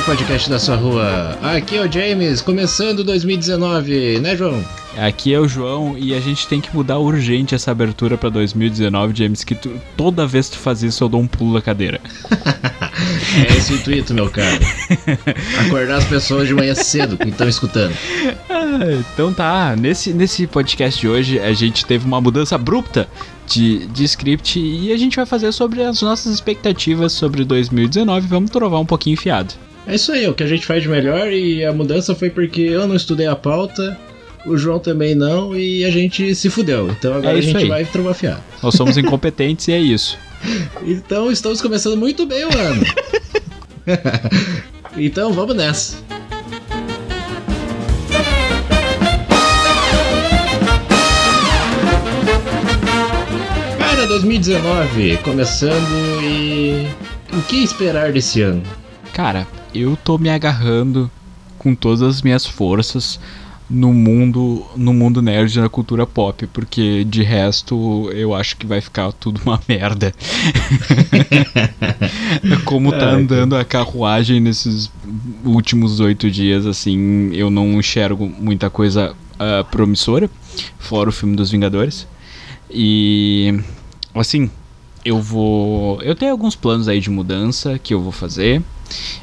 melhor podcast da sua rua. Aqui é o James, começando 2019, né, João? Aqui é o João e a gente tem que mudar urgente essa abertura pra 2019, James, que tu, toda vez que tu faz isso eu dou um pulo da cadeira. é esse o intuito, meu caro. Acordar as pessoas de manhã cedo que estão escutando. Ah, então tá, nesse, nesse podcast de hoje a gente teve uma mudança abrupta de, de script e a gente vai fazer sobre as nossas expectativas sobre 2019. Vamos trovar um pouquinho enfiado. É isso aí, o que a gente faz de melhor e a mudança foi porque eu não estudei a pauta, o João também não e a gente se fudeu. Então agora é a gente aí. vai trovar fiado. Nós somos incompetentes e é isso. Então estamos começando muito bem o ano. então vamos nessa. Cara, 2019 começando e o que esperar desse ano? Cara, eu tô me agarrando com todas as minhas forças no mundo no mundo nerd na cultura pop, porque de resto eu acho que vai ficar tudo uma merda. Como tá andando a carruagem nesses últimos oito dias, assim, eu não enxergo muita coisa uh, promissora, fora o filme dos Vingadores. E assim, eu vou. Eu tenho alguns planos aí de mudança que eu vou fazer.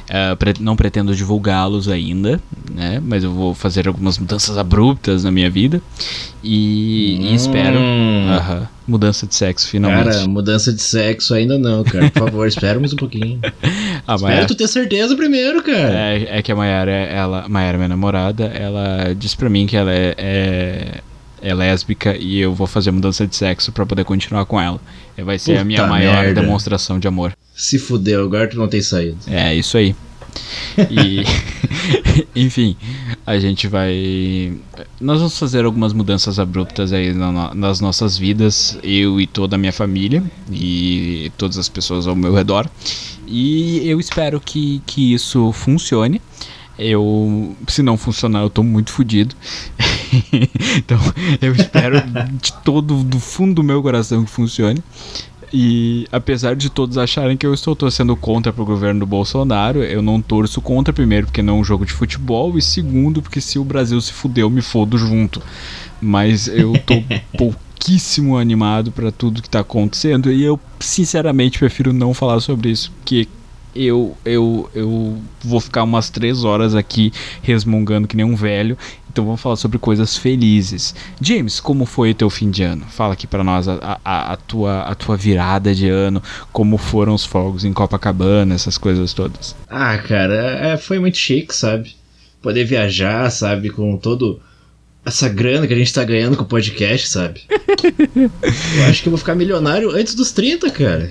Uh, não pretendo divulgá-los ainda, né? Mas eu vou fazer algumas mudanças abruptas na minha vida. E, hum. e espero. Uh -huh, mudança de sexo, finalmente. Cara, mudança de sexo ainda não, cara. Por favor, esperamos um pouquinho. A Espero Maiara... tu ter certeza primeiro, cara. É, é que a Mayara, ela, Mayara, minha namorada, ela disse pra mim que ela é, é é lésbica e eu vou fazer mudança de sexo para poder continuar com ela. Vai ser Puta a minha maior merda. demonstração de amor. Se fudeu, agora tu não tem saído. É, isso aí. E enfim, a gente vai nós vamos fazer algumas mudanças abruptas aí nas nossas vidas, eu e toda a minha família e todas as pessoas ao meu redor. E eu espero que, que isso funcione. Eu, se não funcionar, eu tô muito fodido. então, eu espero de todo do fundo do meu coração que funcione. E apesar de todos acharem que eu estou torcendo contra pro governo do Bolsonaro, eu não torço contra, primeiro, porque não é um jogo de futebol, e segundo, porque se o Brasil se fudeu, me fodo junto. Mas eu tô pouquíssimo animado para tudo que tá acontecendo, e eu sinceramente prefiro não falar sobre isso, porque eu, eu, eu vou ficar umas três horas aqui resmungando que nem um velho. Então vamos falar sobre coisas felizes. James, como foi o teu fim de ano? Fala aqui para nós a, a, a, tua, a tua virada de ano, como foram os fogos em Copacabana, essas coisas todas. Ah, cara, é, foi muito chique, sabe? Poder viajar, sabe, com todo essa grana que a gente tá ganhando com o podcast, sabe? eu acho que eu vou ficar milionário antes dos 30, cara.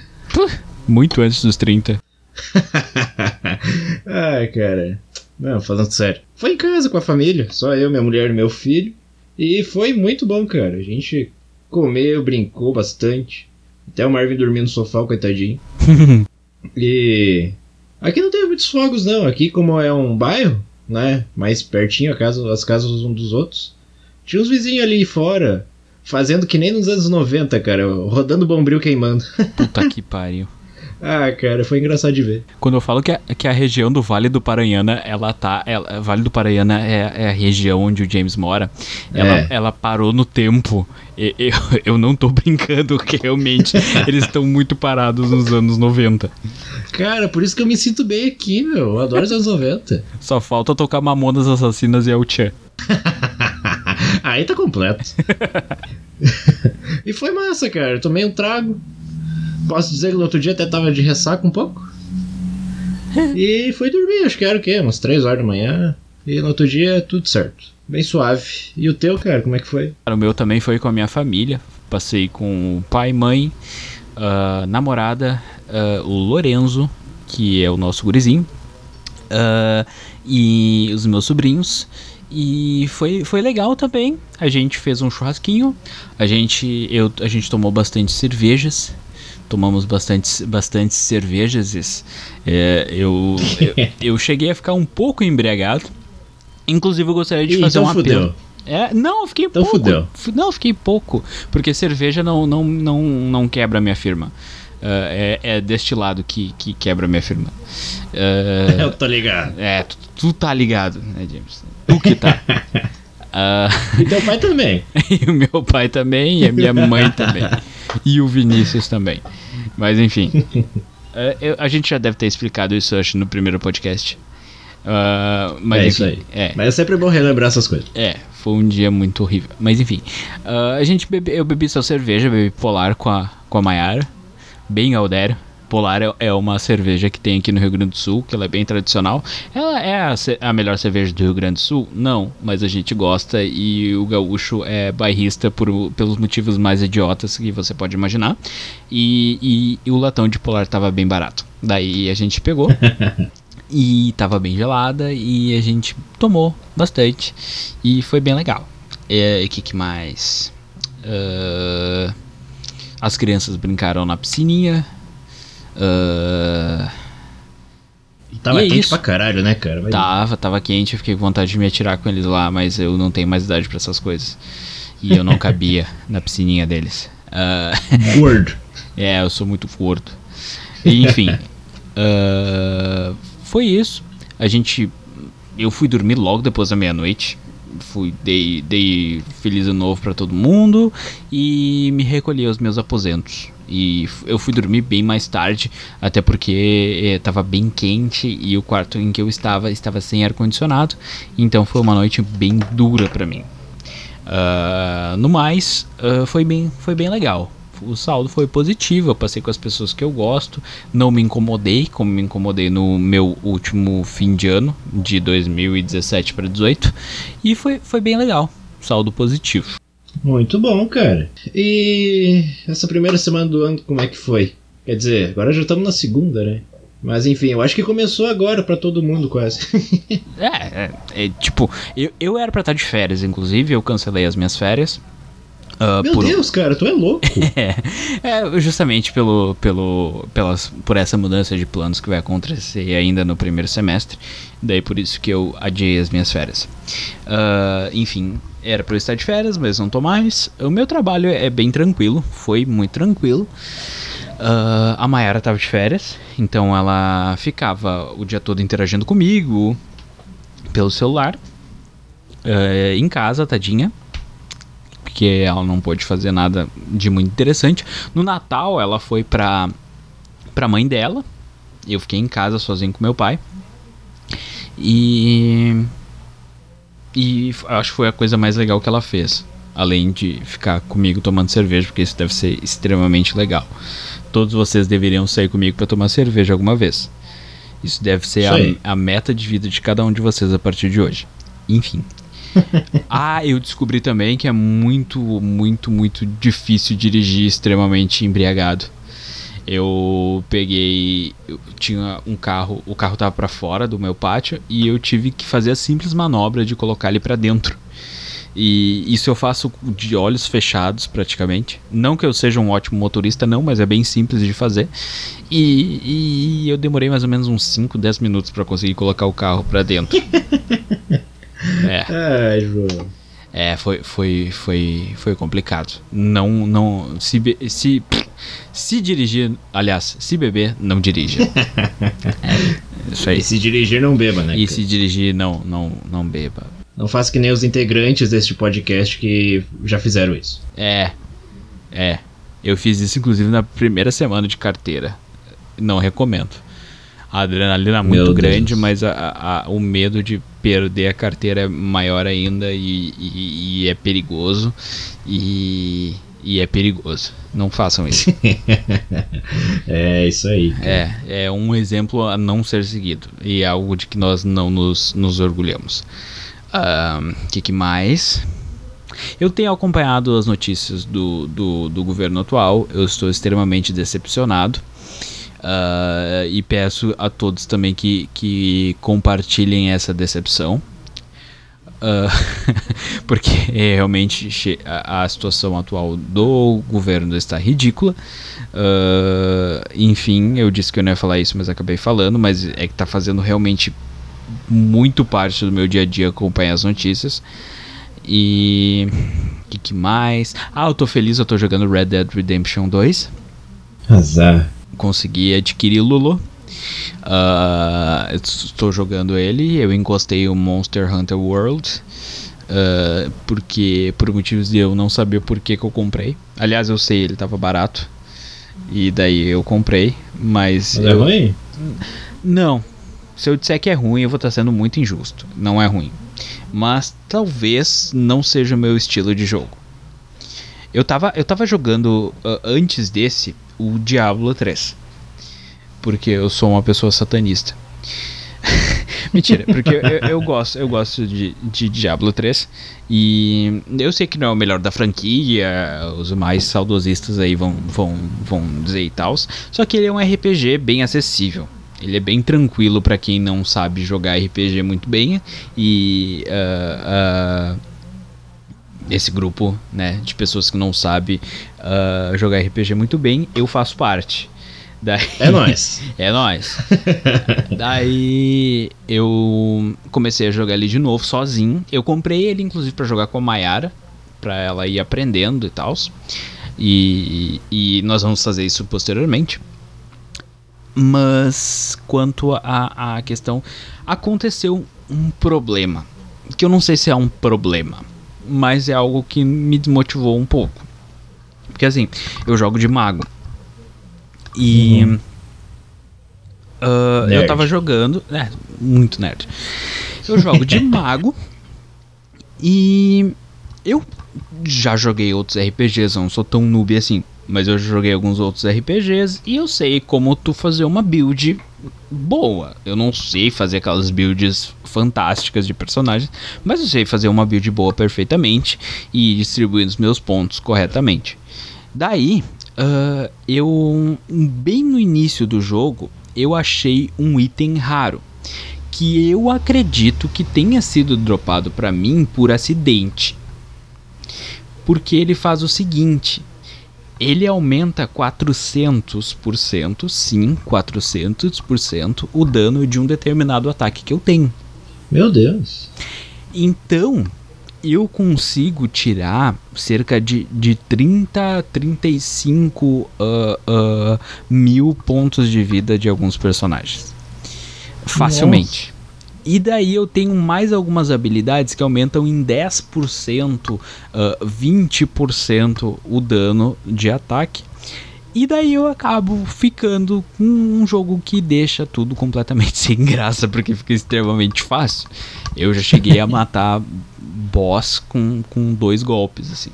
Muito antes dos 30. Ai, cara. Não, falando sério. Foi em casa com a família, só eu, minha mulher e meu filho. E foi muito bom, cara. A gente comeu, brincou bastante. Até o Marvin dormiu no sofá, coitadinho. e. Aqui não tem muitos fogos, não. Aqui, como é um bairro, né? Mais pertinho a casa, as casas um dos outros. Tinha uns vizinhos ali fora, fazendo que nem nos anos 90, cara. Rodando bombril queimando. Puta que pariu. Ah, cara, foi engraçado de ver. Quando eu falo que a, que a região do Vale do Paranhana, ela tá. Ela, vale do Paranhana é, é, a região onde o James mora. Ela, é. ela parou no tempo. Eu, eu, eu não tô brincando, que realmente eles estão muito parados nos anos 90. Cara, por isso que eu me sinto bem aqui, meu. Eu adoro os anos 90. Só falta tocar Mamonas Assassinas e El Chan. Aí tá completo. e foi massa, cara. Eu tomei um trago, Posso dizer que no outro dia até tava de ressaca um pouco. e fui dormir, acho que era o quê? Umas 3 horas da manhã. E no outro dia tudo certo. Bem suave. E o teu, cara, como é que foi? O meu também foi com a minha família. Passei com o pai, mãe, uh, namorada, uh, o Lorenzo, que é o nosso gurizinho, uh, e os meus sobrinhos. E foi, foi legal também. A gente fez um churrasquinho. A gente, eu, a gente tomou bastante cervejas tomamos bastante, bastante cervejas. É, eu, eu, eu, cheguei a ficar um pouco embriagado. Inclusive, eu gostaria de Ih, fazer então um apelo. Fudeu. É, não, eu fiquei então pouco. Fudeu. Não, eu fiquei pouco. Porque cerveja não, não, não, não quebra a minha firma. é, é deste lado que, que quebra minha firma. Uh, Eu tô ligado. É, tu, tu, tá ligado, né, James? Tu que tá. Uh, e teu pai também. e o meu pai também, e a minha mãe também. E o Vinícius também. Mas enfim. Uh, eu, a gente já deve ter explicado isso, acho, no primeiro podcast. Uh, mas, é enfim, isso aí. É. Mas é sempre bom relembrar essas coisas. É, foi um dia muito horrível. Mas enfim. Uh, a gente bebe, eu bebi só cerveja, bebi polar com a, com a Mayara. Bem Aldério. Polar é, é, uma cerveja que tem aqui no Rio Grande do Sul, que ela é bem tradicional. Ela é a, a, melhor cerveja do Rio Grande do Sul? Não, mas a gente gosta e o gaúcho é bairrista por, pelos motivos mais idiotas que você pode imaginar. E, e, e o latão de Polar estava bem barato. Daí a gente pegou. e tava bem gelada e a gente tomou bastante e foi bem legal. E o que, que, mais? Uh, as crianças brincaram na piscininha. Uh, tava é quente isso. pra caralho, né, cara? Vai tava, ver. tava quente, eu fiquei com vontade de me atirar com eles lá, mas eu não tenho mais idade para essas coisas. E eu não cabia na piscininha deles. Uh, gordo. é, eu sou muito gordo. Enfim. uh, foi isso. A gente. Eu fui dormir logo depois da meia-noite. Fui, dei, dei feliz ano novo para todo mundo e me recolhi aos meus aposentos. E eu fui dormir bem mais tarde, até porque estava eh, bem quente e o quarto em que eu estava estava sem ar condicionado. Então foi uma noite bem dura para mim. Uh, no mais, uh, foi, bem, foi bem legal o saldo foi positivo. Eu passei com as pessoas que eu gosto, não me incomodei, como me incomodei no meu último fim de ano, de 2017 para 18, e foi, foi bem legal. Saldo positivo. Muito bom, cara. E essa primeira semana do ano, como é que foi? Quer dizer, agora já estamos na segunda, né? Mas enfim, eu acho que começou agora para todo mundo quase. é, é, é, tipo, eu, eu era pra estar de férias, inclusive, eu cancelei as minhas férias. Uh, Meu por... Deus, cara, tu é louco. é, é, justamente pelo, pelo, pelas, por essa mudança de planos que vai acontecer ainda no primeiro semestre. Daí por isso que eu adiei as minhas férias. Uh, enfim, era para eu estar de férias, mas não tô mais. O meu trabalho é bem tranquilo, foi muito tranquilo. Uh, a Mayara tava de férias, então ela ficava o dia todo interagindo comigo pelo celular. em casa, tadinha porque ela não pôde fazer nada de muito interessante. No Natal, ela foi pra, pra mãe dela. Eu fiquei em casa sozinho com meu pai. E. E acho que foi a coisa mais legal que ela fez. Além de ficar comigo tomando cerveja, porque isso deve ser extremamente legal. Todos vocês deveriam sair comigo para tomar cerveja alguma vez. Isso deve ser a, a meta de vida de cada um de vocês a partir de hoje. Enfim. ah, eu descobri também que é muito, muito, muito difícil dirigir extremamente embriagado. Eu peguei, eu tinha um carro, o carro tava para fora do meu pátio e eu tive que fazer a simples manobra de colocar ele para dentro. E isso eu faço de olhos fechados, praticamente. Não que eu seja um ótimo motorista, não, mas é bem simples de fazer. E, e eu demorei mais ou menos uns 5, 10 minutos para conseguir colocar o carro para dentro. É. Ai, João. É, foi, foi, foi, foi complicado. Não, não, se, se, se dirigir, aliás, se beber, não dirija. é, isso aí. E se dirigir, não beba, né? E se dirigir, não, não, não beba. Não faça que nem os integrantes deste podcast que já fizeram isso. É, é. Eu fiz isso, inclusive, na primeira semana de carteira. Não recomendo. A adrenalina é muito Meu grande, Deus. mas a, a, o medo de perder a carteira é maior ainda e, e, e é perigoso. E, e, é perigoso. Não façam isso. é isso aí. É, é um exemplo a não ser seguido. E é algo de que nós não nos, nos orgulhamos. O uh, que, que mais? Eu tenho acompanhado as notícias do, do, do governo atual. Eu estou extremamente decepcionado. Uh, e peço a todos também que, que compartilhem essa decepção. Uh, porque realmente a, a, situação atual do governo está ridícula. Uh, enfim, eu disse que eu não ia falar isso, mas acabei falando. Mas é que está fazendo realmente muito parte do meu dia a dia acompanhar as notícias. E. O que, que, mais? Ah, eu tô feliz, eu tô jogando Red Dead Redemption 2. Azar. Consegui adquirir Lulu. Uh, estou jogando ele. Eu encostei o Monster Hunter World. Uh, porque por motivos de eu não saber por que, que eu comprei. Aliás, eu sei, ele estava barato. E daí eu comprei, mas. Mas eu... é ruim? Não. Se eu disser que é ruim, eu vou estar sendo muito injusto. Não é ruim. Mas talvez não seja o meu estilo de jogo. Eu tava, eu tava jogando uh, antes desse o Diablo 3. Porque eu sou uma pessoa satanista. Mentira, porque eu, eu, gosto, eu gosto de, de Diablo 3 e eu sei que não é o melhor da franquia, os mais saudosistas aí vão, vão, vão dizer e tal. Só que ele é um RPG bem acessível. Ele é bem tranquilo para quem não sabe jogar RPG muito bem e uh, uh, esse grupo, né, de pessoas que não sabe uh, jogar RPG muito bem, eu faço parte. Daí, é nóis. é nóis. Daí eu comecei a jogar ele de novo sozinho. Eu comprei ele inclusive para jogar com a Mayara, para ela ir aprendendo e tal. E, e nós vamos fazer isso posteriormente. Mas quanto à questão, aconteceu um problema. Que eu não sei se é um problema, mas é algo que me desmotivou um pouco. Porque assim, eu jogo de mago. E. Uhum. Uh, eu tava jogando. É, muito nerd. Eu jogo de mago. E. Eu já joguei outros RPGs, eu não sou tão noob assim. Mas eu joguei alguns outros RPGs e eu sei como tu fazer uma build boa. Eu não sei fazer aquelas builds fantásticas de personagens, mas eu sei fazer uma build boa perfeitamente e distribuir os meus pontos corretamente. Daí, uh, eu bem no início do jogo, eu achei um item raro que eu acredito que tenha sido dropado para mim por acidente. Porque ele faz o seguinte: ele aumenta 400%, sim, 400% o dano de um determinado ataque que eu tenho. Meu Deus. Então, eu consigo tirar cerca de, de 30 a 35 uh, uh, mil pontos de vida de alguns personagens. Facilmente. E daí eu tenho mais algumas habilidades que aumentam em 10%, uh, 20% o dano de ataque. E daí eu acabo ficando com um jogo que deixa tudo completamente sem graça, porque fica extremamente fácil. Eu já cheguei a matar boss com, com dois golpes, assim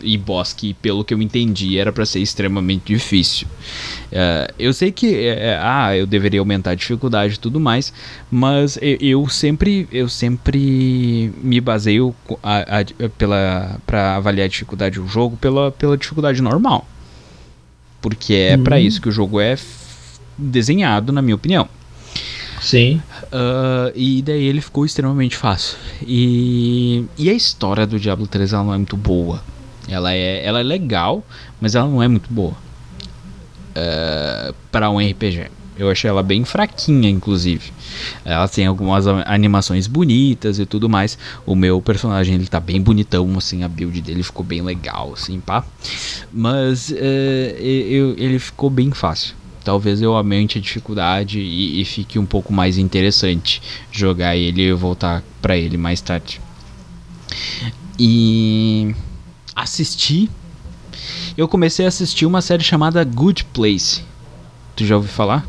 e boss que, pelo que eu entendi, era para ser extremamente difícil. Uh, eu sei que uh, ah, eu deveria aumentar a dificuldade e tudo mais, mas eu, eu, sempre eu sempre me baseio a, a, pela para avaliar a dificuldade do jogo pela, pela dificuldade normal. Porque é uhum. para isso que o jogo é desenhado, na minha opinião. Sim. Uh, e daí ele ficou extremamente fácil. E, e a história do Diablo 3 ela não é muito boa. Ela é, ela é legal, mas ela não é muito boa uh, eh, para um RPG. Eu achei ela bem fraquinha, inclusive. Ela tem algumas animações bonitas e tudo mais. O meu personagem ele tá bem bonitão, assim, a build dele ficou bem legal, assim, pá. Mas uh, eu, ele ficou bem fácil. Talvez eu aumente a dificuldade e, e fique um pouco mais interessante jogar ele e voltar para ele mais tarde. E assisti. Eu comecei a assistir uma série chamada Good Place. Tu já ouviu falar?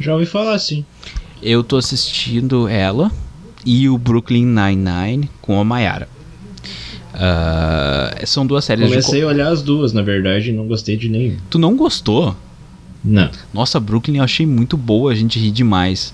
Já ouvi falar, sim. Eu tô assistindo ela e o Brooklyn Nine-Nine com a Mayara. Uh, são duas séries Comecei de... a olhar as duas, na verdade, e não gostei de nenhum. Tu não gostou? Não. Nossa, Brooklyn eu achei muito boa, a gente ri demais.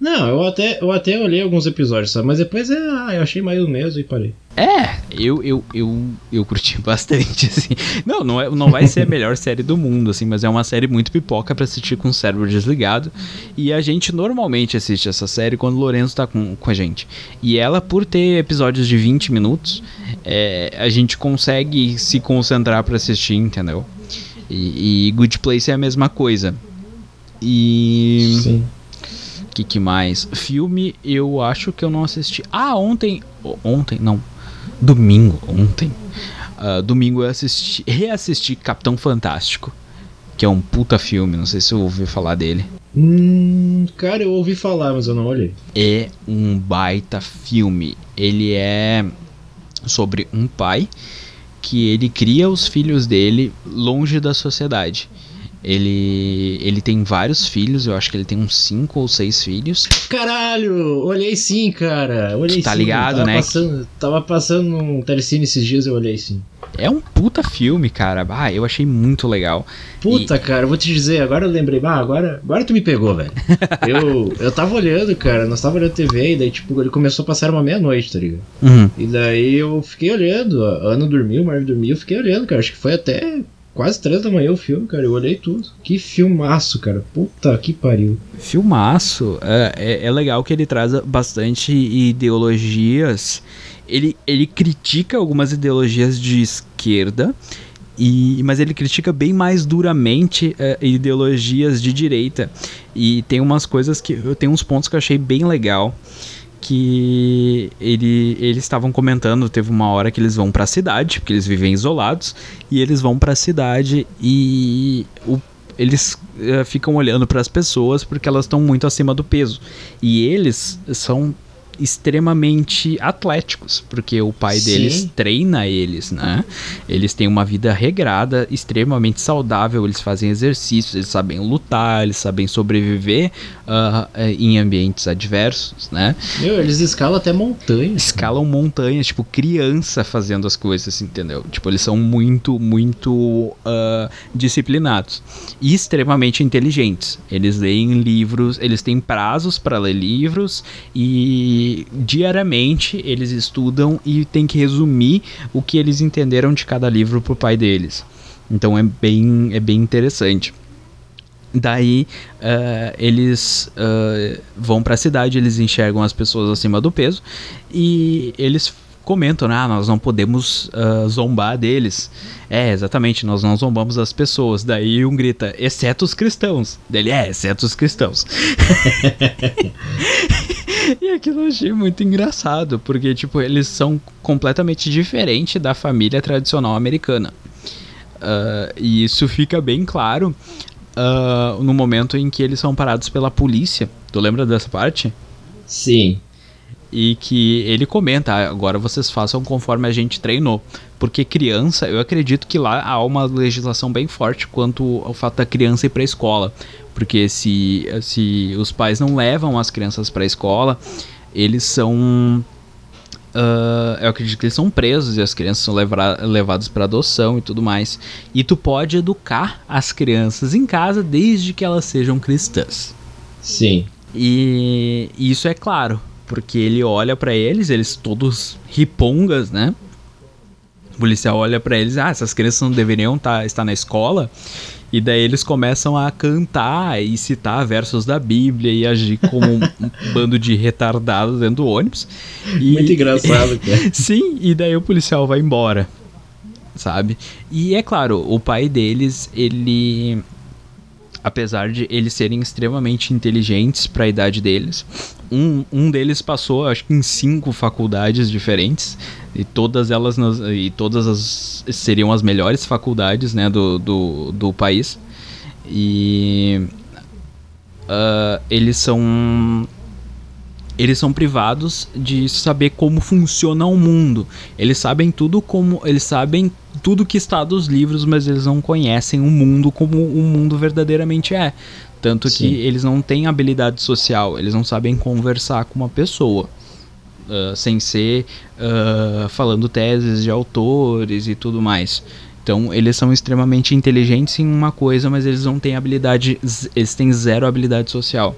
Não, eu até, eu até olhei alguns episódios, sabe? Mas depois é, ah, eu achei mais o mesmo e parei. É, eu, eu, eu, eu curti bastante, assim. Não, não, é, não vai ser a melhor série do mundo, assim, mas é uma série muito pipoca para assistir com o cérebro desligado. E a gente normalmente assiste essa série quando o Lourenço tá com, com a gente. E ela, por ter episódios de 20 minutos, é, a gente consegue se concentrar para assistir, entendeu? E, e Good Place é a mesma coisa. E. Sim que, que mais? Filme, eu acho que eu não assisti. Ah, ontem. Ontem, não. Domingo, ontem. Uh, domingo eu assisti, reassisti Capitão Fantástico. que é um puta filme, não sei se eu ouvi falar dele. Hum, cara, eu ouvi falar, mas eu não olhei. É um baita filme. Ele é sobre um pai que ele cria os filhos dele longe da sociedade. Ele, ele tem vários filhos, eu acho que ele tem uns 5 ou 6 filhos. Caralho, olhei sim, cara. Olhei tá sim. ligado, tava né? Passando, tava passando num telecine esses dias, eu olhei sim. É um puta filme, cara. Ah, eu achei muito legal. Puta, cara, eu vou te dizer, agora eu lembrei. Ah, agora, agora tu me pegou, velho. eu, eu tava olhando, cara, nós tava olhando TV e daí, tipo, ele começou a passar uma meia-noite, tá ligado? Uhum. E daí eu fiquei olhando, a Ana dormiu, o Marvin dormiu, eu fiquei olhando, cara. Acho que foi até quase três da manhã o filme, cara. Eu olhei tudo. Que filmaço, cara. Puta que pariu. Filmaço. É, é, é legal que ele traz bastante ideologias. Ele, ele critica algumas ideologias de esquerda. E, mas ele critica bem mais duramente é, ideologias de direita. E tem umas coisas que. Eu tenho uns pontos que eu achei bem legal. Que ele, eles estavam comentando, teve uma hora que eles vão para a cidade, porque eles vivem isolados, e eles vão para a cidade e o eles uh, ficam olhando para as pessoas porque elas estão muito acima do peso. E eles são extremamente atléticos, porque o pai Sim. deles treina eles, né? Eles têm uma vida regrada, extremamente saudável, eles fazem exercícios, eles sabem lutar, eles sabem sobreviver uh, em ambientes adversos, né? Meu, eles escalam até montanhas. Escalam montanhas, tipo criança fazendo as coisas, entendeu? Tipo, eles são muito, muito uh, disciplinados e extremamente inteligentes. Eles leem livros, eles têm prazos para ler livros e diariamente eles estudam e tem que resumir o que eles entenderam de cada livro pro pai deles. Então é bem, é bem interessante. Daí uh, eles uh, vão para a cidade, eles enxergam as pessoas acima do peso e eles comentam, ah, nós não podemos uh, zombar deles. É, exatamente, nós não zombamos as pessoas. Daí um grita, exceto os cristãos. Dele, é, exceto os cristãos. e aquilo eu achei muito engraçado, porque, tipo, eles são completamente diferentes da família tradicional americana. Uh, e isso fica bem claro uh, no momento em que eles são parados pela polícia. Tu lembra dessa parte? Sim. E que ele comenta, "Ah, agora vocês façam conforme a gente treinou. Porque criança, eu acredito que lá há uma legislação bem forte quanto ao fato da criança ir pra escola. Porque se, se os pais não levam as crianças pra escola, eles são. ah, eu acredito que eles são presos e as crianças são levadas para adoção e tudo mais. E tu pode educar as crianças em casa desde que elas sejam cristãs. Sim. E isso é claro, porque ele olha pra eles, eles todos ripongas, né? O policial olha pra eles, ah, essas crianças não deveriam tá, estar na escola. E daí eles começam a cantar e citar versos da Bíblia e agir como um, um bando de retardados dentro do ônibus. E, Muito engraçado, cara. Sim, e daí o policial vai embora, sabe? E é claro, o pai deles, ele. Apesar de eles serem extremamente inteligentes para a idade deles, um, um deles passou, acho que em cinco faculdades diferentes, e todas elas nas- e todas as seriam as melhores faculdades né, do, do, do país. E ah, eles são eles são privados de saber como funciona o mundo. Eles sabem tudo como eles sabem tudo que está dos livros, mas eles não conhecem o mundo como o mundo verdadeiramente é. Tanto Sim. que eles não têm habilidade social, eles não sabem conversar com uma pessoa. ah, sem ser ah, falando teses de autores e tudo mais. Então, eles são extremamente inteligentes em uma coisa, mas eles não têm habilidade, eles têm zero habilidade social.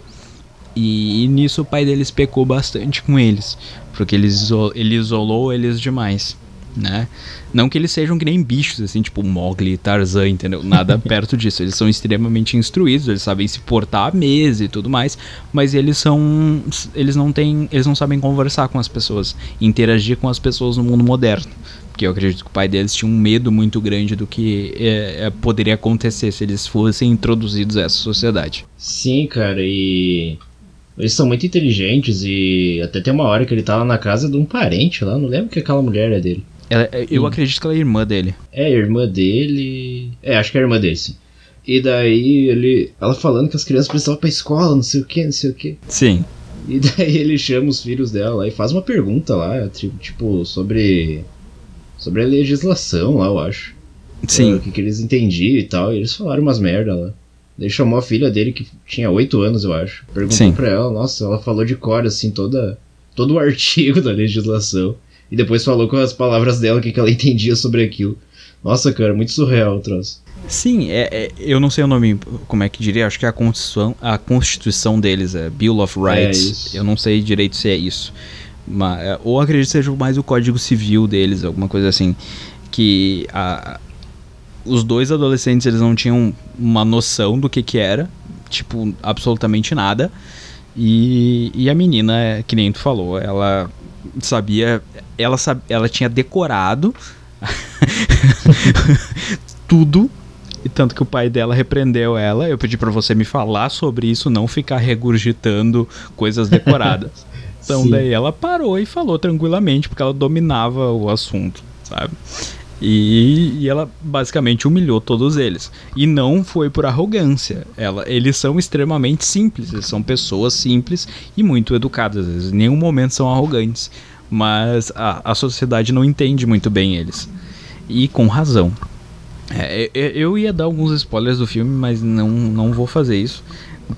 E, nisso o pai deles pecou bastante com eles, porque ele, iso- ele isolou eles demais, né? Não que eles sejam que nem bichos, assim, tipo Mowgli e Tarzan, entendeu? Nada perto disso. Eles são extremamente instruídos, eles sabem se portar à mesa e tudo mais, mas eles são. Eles não têm. Eles não sabem conversar com as pessoas, interagir com as pessoas no mundo moderno. Porque eu acredito que o pai deles tinha um medo muito grande do que é, é, poderia acontecer se eles fossem introduzidos a essa sociedade. Sim, cara, e. Eles são muito inteligentes e até tem uma hora que ele tá lá na casa de um parente lá, não lembro que aquela mulher é dele. Ela- eu Sim. acredito que ela é irmã dele. É irmã dele. É, acho que é irmã dele, sim. E daí ele. Ela falando que as crianças precisavam pra escola, não sei o que, não sei o que. Sim. E daí ele chama os filhos dela lá e faz uma pergunta lá, tipo, sobre. Sobre a legislação lá, eu acho. Sim. O que, que eles entendiam e tal. E eles falaram umas merda lá. Daí chamou a filha dele, que tinha 8 anos, eu acho. Perguntou Sim. pra ela, nossa, ela falou de cor, assim, toda, todo o artigo da legislação. E depois falou com as palavras dela o que, que ela entendia sobre aquilo. Nossa, cara, muito surreal o troço. Sim, é, é- eu não sei o nome, como é que diria, acho que é a Constituição, a Constituição deles, é Bill of Rights. isso. eu não sei direito se é isso. Mas, é, ou acredito que seja mais o Código Civil deles, alguma coisa assim. Que a- os dois adolescentes eles não tinham uma noção do que que era, tipo, absolutamente nada. E, e a menina, é, que nem tu falou, ela sabia, ela, sab, ela tinha decorado tudo. E tanto que o pai dela repreendeu ela. Eu pedi pra você me falar sobre isso, não ficar regurgitando coisas decoradas. então Sim. daí ela parou e falou tranquilamente, porque ela dominava o assunto, sabe? E, e ela basicamente humilhou todos eles. E não foi por arrogância. Ela, eles são extremamente simples, eles são pessoas simples e muito educadas. Eles em nenhum momento são arrogantes. Mas a, a sociedade não entende muito bem eles. E com razão. É, eu, eu ia dar alguns spoilers do filme, mas não, não vou fazer isso.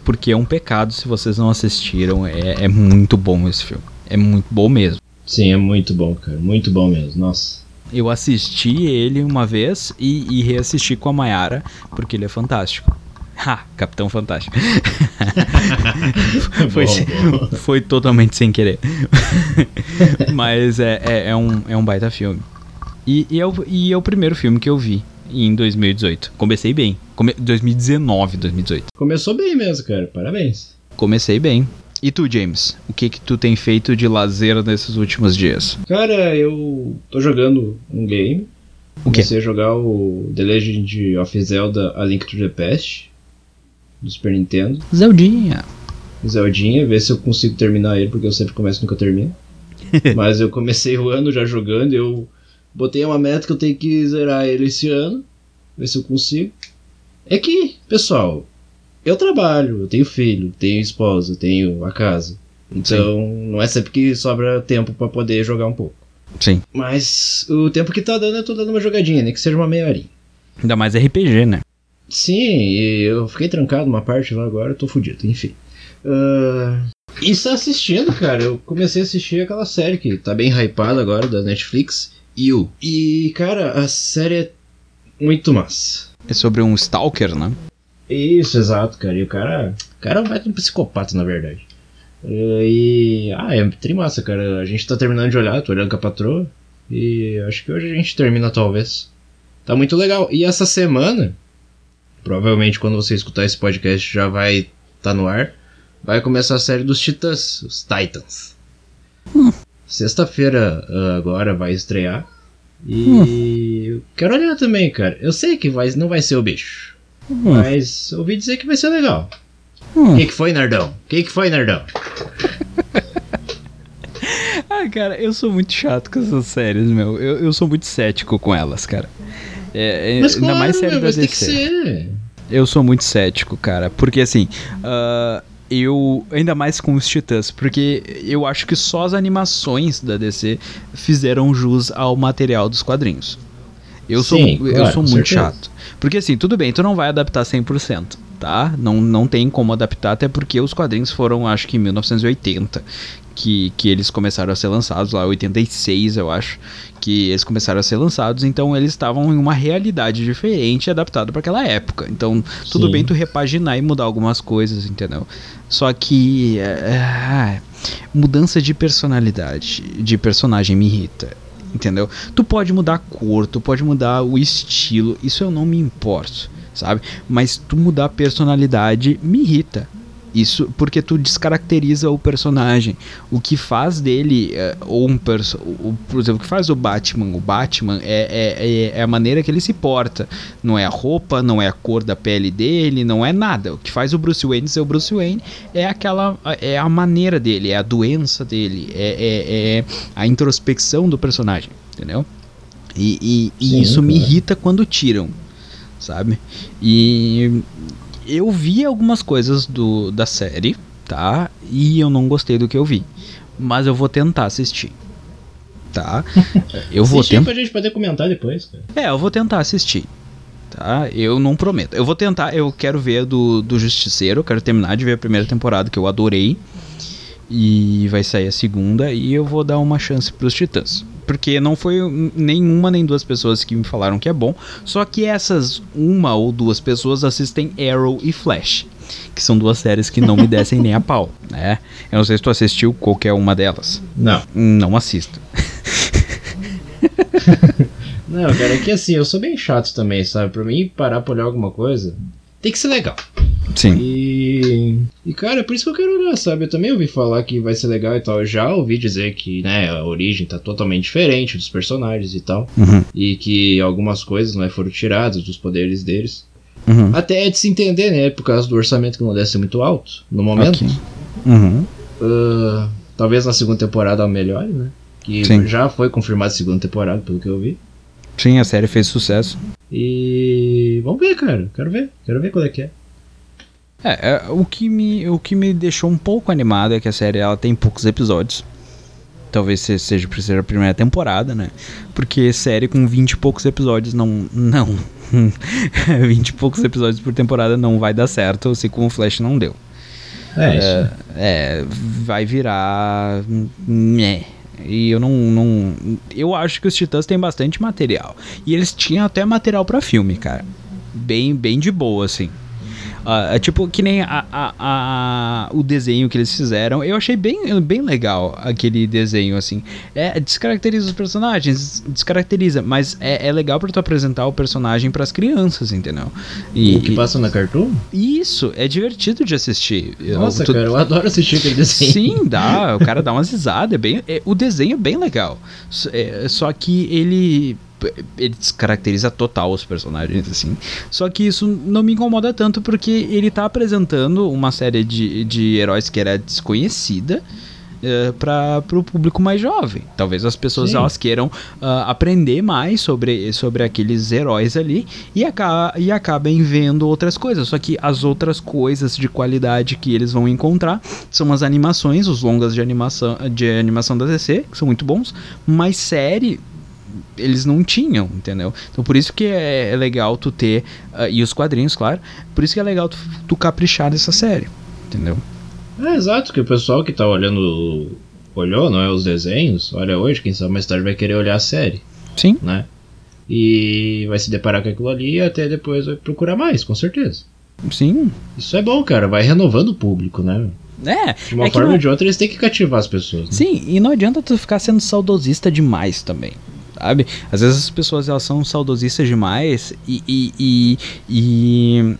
Porque é um pecado se vocês não assistiram. É, é muito bom esse filme. É muito bom mesmo. Sim, é muito bom, cara. Muito bom mesmo. Nossa. Eu assisti ele uma vez e, e reassisti com a Mayara, porque ele é fantástico. Ha! Capitão Fantástico. foi, Bom, bom. foi totalmente sem querer. Mas é, é, é um, é um baita filme. E, e, é o, e é o primeiro filme que eu vi em 2018. Comecei bem. Come, 2019, 2018. Começou bem mesmo, cara. Parabéns. Comecei bem. E tu, James? O que que tu tem feito de lazer nesses últimos dias? Cara, eu tô jogando um game. O quê? Comecei a jogar o The Legend of Zelda A Link to the Past. Do Super Nintendo. Zeldinha. Zeldinha, ver se eu consigo terminar ele, porque eu sempre começo e nunca termino. Mas eu comecei o ano já jogando, eu botei uma meta que eu tenho que zerar ele esse ano, ver se eu consigo. É que, pessoal, eu trabalho, eu tenho filho, tenho esposa, tenho a casa. Então, não é sempre que sobra tempo pra poder jogar um pouco. Sim. Mas o tempo que tá dando, eu tô dando uma jogadinha, nem que seja uma meia horinha. Ainda mais RPG, né? Sim, e eu fiquei trancado numa parte lá agora, eu tô fudido, enfim. Ah, e está assistindo, cara. Eu comecei a assistir aquela série que tá bem hypada agora da Netflix, You. E, cara, a série é muito massa. É sobre um stalker, né? Isso, exato, cara. E o cara. O cara vai um psicopata, na verdade. E. Ah, é trimassa, cara. A gente tá terminando de olhar, tô olhando com a patroa. E acho que hoje a gente termina, talvez. Tá muito legal. E essa semana, provavelmente quando você escutar esse podcast já vai tá no ar, vai começar a série dos Titãs, os Titans. Sexta-feira ah, agora vai estrear. E eu quero olhar também, cara. Eu sei que vai, não vai ser o bicho. Mas ouvi dizer que vai ser legal. Hum. O que, que foi, Nardão? O que, que foi, Nardão? Ah, cara, eu sou muito chato com essas séries, meu. Eu, eu sou muito cético com elas, cara. É, é, Mas ainda claro, mais série meu, da DC. Eu sou muito cético, cara. Porque assim, ah, eu. Ainda mais com os Titãs. Porque eu acho que só as animações da DC fizeram jus ao material dos quadrinhos. Eu sou, Sim, eu claro, sou com muito certeza. chato. Porque assim, tudo bem, tu não vai adaptar 100%, tá? Não, não tem como adaptar, até porque os quadrinhos foram, acho que em 1980 que, que eles começaram a ser lançados, lá 86 eu acho, que eles começaram a ser lançados, então eles estavam em uma realidade diferente adaptada para aquela época. Então, tudo Sim. bem tu repaginar e mudar algumas coisas, entendeu? Só que é, é, mudança de personalidade, de personagem me irrita. Entendeu? Tu pode mudar a cor, tu pode mudar o estilo, isso eu não me importo, sabe? Mas tu mudar a personalidade me irrita. Isso porque tu descaracteriza o personagem. O que faz dele, é, ou um perso o, por exemplo, o que faz o Batman, o Batman é, é, é- é a maneira que ele se porta. Não é a roupa, não é a cor da pele dele, não é nada. O que faz o Bruce Wayne ser o Bruce Wayne é aquela. é a maneira dele, é a doença dele, é, é- é a introspecção do personagem, entendeu? E, e- e Sim, isso me claro. irrita quando tiram sabe? E eu vi algumas coisas do, da série, tá? E eu não gostei do que eu vi. Mas eu vou tentar assistir. Tá? Eu vou tentar. pra gente poder comentar depois, cara. É, eu vou tentar assistir. Tá? Eu não prometo. Eu vou tentar, eu quero ver a do, do Justiceiro, eu quero terminar de ver a primeira temporada que eu adorei. E vai sair a segunda e eu vou dar uma chance pros Titãs. Porque não foi nenhuma nem duas pessoas que me falaram que é bom. Só que essas uma ou duas pessoas assistem Arrow e Flash. Que são duas séries que não me descem nem a pau, né? Eu não sei se tu assistiu qualquer uma delas. Não. Não assista. Não, cara, é que assim, eu sou bem chato também, sabe? Pra mim, parar pra olhar alguma coisa, tem que ser legal. Sim. E. E, cara, é por isso que eu quero olhar, sabe? Eu também ouvi falar que vai ser legal e tal. Eu já ouvi dizer que, né, a origem tá totalmente diferente dos personagens e tal. Uhum. E que algumas coisas, né, foram tiradas dos poderes deles. Uhum. Até é de se entender, né? Por causa do orçamento que não deve ser muito alto no momento. Ok. Uhum. Ah, talvez na segunda temporada melhore, né? Que Sim. já foi confirmada a segunda temporada, pelo que eu vi. Sim, a série fez sucesso. E vamos ver, cara. Quero ver. Quero ver qual é que é. É, é, o, que me, o que me deixou um pouco animado é que a série ela tem poucos episódios. Talvez se- seja por ser a primeira temporada, né? Porque série com 20 e poucos episódios não. Não. 20 e poucos episódios por temporada não vai dar certo, assim como o Flash não deu. É, isso. É, vai virar. Né. E eu não, não. Eu acho que os Titãs têm bastante material. E eles tinham até material pra filme, cara. Bem, bem de boa, assim. Ah, é tipo, que nem a, a- a- o desenho que eles fizeram. Eu achei bem, bem legal aquele desenho, assim. É, descaracteriza os personagens, descaracteriza, mas é, é legal pra tu apresentar o personagem pras crianças, entendeu? E, o que passa na Cartoon? isso, é divertido de assistir. Eu- Nossa, tu- cara, eu adoro assistir aquele desenho. Sim, dá. O cara dá umas risadas. É bem, é- o desenho é bem legal. É, só que ele. Ele descaracteriza total os personagens, assim. Só que isso não me incomoda tanto porque ele tá apresentando uma série de, de heróis que era desconhecida. É, para o público mais jovem. Talvez as pessoas Sim. elas queiram ah, aprender mais sobre, sobre aqueles heróis ali e, aca e acabem vendo outras coisas. Só que as outras coisas de qualidade que eles vão encontrar são as animações, os longas de animação, de animação da DC, que são muito bons, mas série eles não tinham, entendeu? Então por isso que é, é legal tu ter, ah, e os quadrinhos, claro, por isso que é legal tu, tu caprichar nessa série, entendeu? É, exato, que o pessoal que tá olhando. Olhou, não é? Os desenhos, olha hoje, quem sabe mais tarde vai querer olhar a série, Sim. né? E vai se deparar com aquilo ali e até depois vai procurar mais, com certeza. Sim. Isso é bom, cara, vai renovando o público, né? É, De uma é forma não- ou de outra eles têm que cativar as pessoas. né? Sim, e não adianta tu ficar sendo saudosista demais também. Sabe? Às vezes as pessoas elas são saudosistas demais e, e, e, e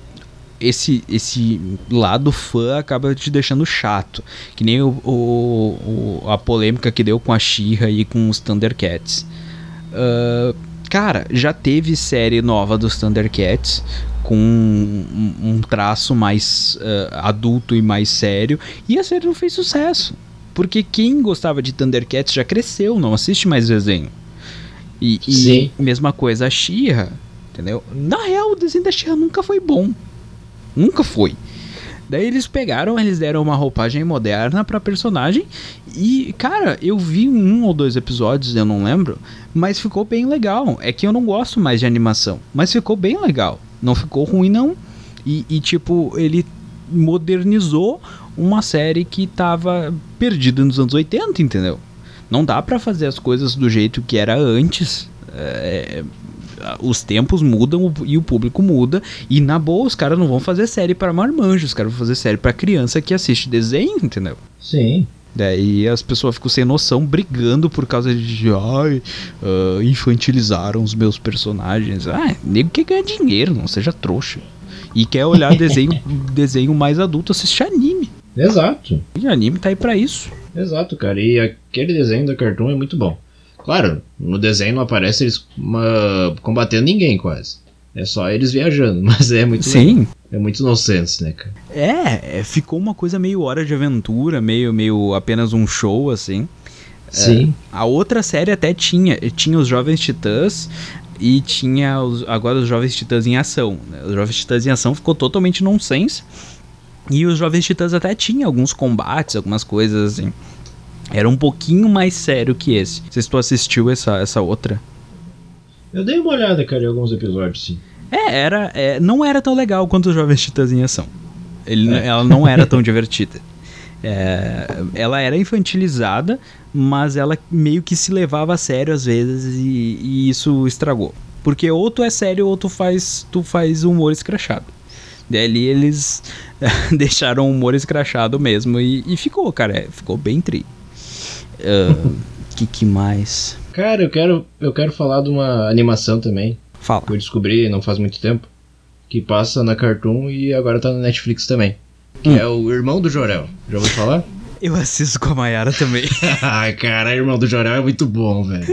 esse, esse lado fã acaba te deixando chato. Que nem o, o- o- a polêmica que deu com a She-Ra e com os Thundercats. Ah, cara, já teve série nova dos Thundercats com um, um traço mais ah, adulto e mais sério e a série não fez sucesso. Porque quem gostava de Thundercats já cresceu, não assiste mais desenho. E, e Sim. mesma coisa a She-Ra, entendeu? Na real, o desenho da She-Ra nunca foi bom. Nunca foi. Daí eles pegaram, eles deram uma roupagem moderna pra personagem e, cara, eu vi um ou dois episódios, eu não lembro, mas ficou bem legal. É que eu não gosto mais de animação, mas ficou bem legal. Não ficou ruim não. E, e, tipo, ele modernizou uma série que tava perdida nos anos 80, entendeu? Não dá pra fazer as coisas do jeito que era antes. É, os tempos mudam e o público muda. E na boa, os caras não vão fazer série para marmanjos, os caras vão fazer série pra criança que assiste desenho, entendeu? Sim. Daí as pessoas ficam sem noção, brigando por causa de. Ai, ah, infantilizaram os meus personagens. Ah, nego que ganha dinheiro, não seja trouxa. E quer olhar desenho, desenho mais adulto, assistir anime. Exato. E anime tá aí pra isso. Exato, cara. E aquele desenho da Cartoon é muito bom. Claro, no desenho não aparece eles uma, combatendo ninguém quase. É só eles viajando, mas é muito. Sim, É muito nonsense, né, cara? É, é, ficou uma coisa meio hora de aventura, meio, meio apenas um show, assim. Sim. A outra série até tinha, tinha os Jovens Titãs e tinha os, agora os Jovens Titãs em Ação. Né? Os Jovens Titãs em Ação ficou totalmente nonsense. E os Jovens Titãs até tinha alguns combates, algumas coisas assim. Era um pouquinho mais sério que esse. Não sei se tu assistiu essa, essa outra. Eu dei uma olhada, cara, em alguns episódios, sim. É, era, é, não era tão legal quanto os Jovens Titãs em Ação. Ele, é. Ela não era tão divertida. É, ela era infantilizada, mas ela meio que se levava a sério às vezes e, e, isso estragou. Porque ou tu é sério ou tu faz, tu faz humor escrachado. Daí ali eles deixaram o humor escrachado mesmo e, e ficou, cara, é, ficou bem tri. Uh, que que mais? Cara, eu quero, eu quero falar de uma animação também. Fala. Que eu descobri não faz muito tempo. Que passa na Cartoon e agora tá na Netflix também. Que hum. é o Irmão do Jorel. Já ouviu falar? Eu assisto com a Mayara também. Ai, cara, Irmão do Jorel é muito bom, velho.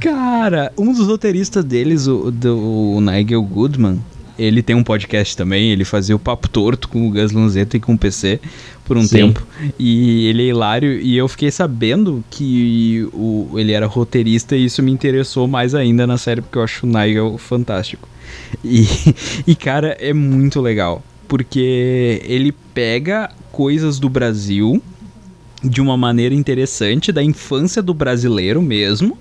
Cara, um dos roteiristas deles, o, do, o Nigel Goodman, ele tem um podcast também, ele fazia o Papo Torto com o Gus Lanzetta e com o PC por um Sim. tempo. E ele é hilário, e eu fiquei sabendo que o, ele era roteirista e isso me interessou mais ainda na série, porque eu acho o Nigel fantástico. E, e cara, é muito legal, porque ele pega coisas do Brasil de uma maneira interessante, da infância do brasileiro mesmo.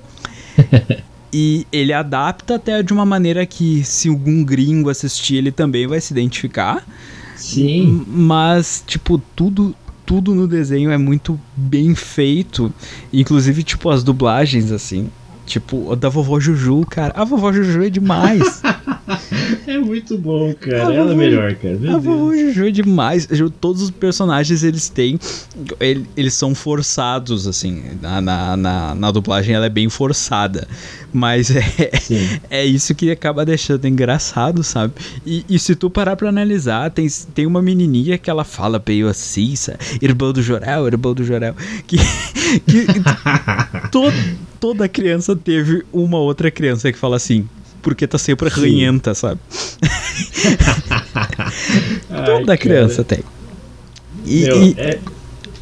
E ele adapta até de uma maneira que, se algum gringo assistir, ele também vai se identificar. Sim. Mas, tipo, tudo, tudo no desenho é muito bem feito. Inclusive, tipo, as dublagens, assim. Tipo, da vovó Juju, cara. A vovó Juju é demais. é muito bom, cara. A Ela é melhor, cara. Meu a vovó Juju é demais. Todos os personagens, eles têm... Eles são forçados, assim. Na, na, na, na dublagem, ela é bem forçada. Mas é, é isso que acaba deixando engraçado, sabe? E, e, se tu parar pra analisar, tem, tem uma menininha que ela fala meio assim, sabe? Irmão do Jorel, irmão do Jorel. Que, que to, toda criança teve uma outra criança que fala assim. Porque tá sempre Sim. ranhenta, sabe? toda Ai, criança tem. E, Meu, e... É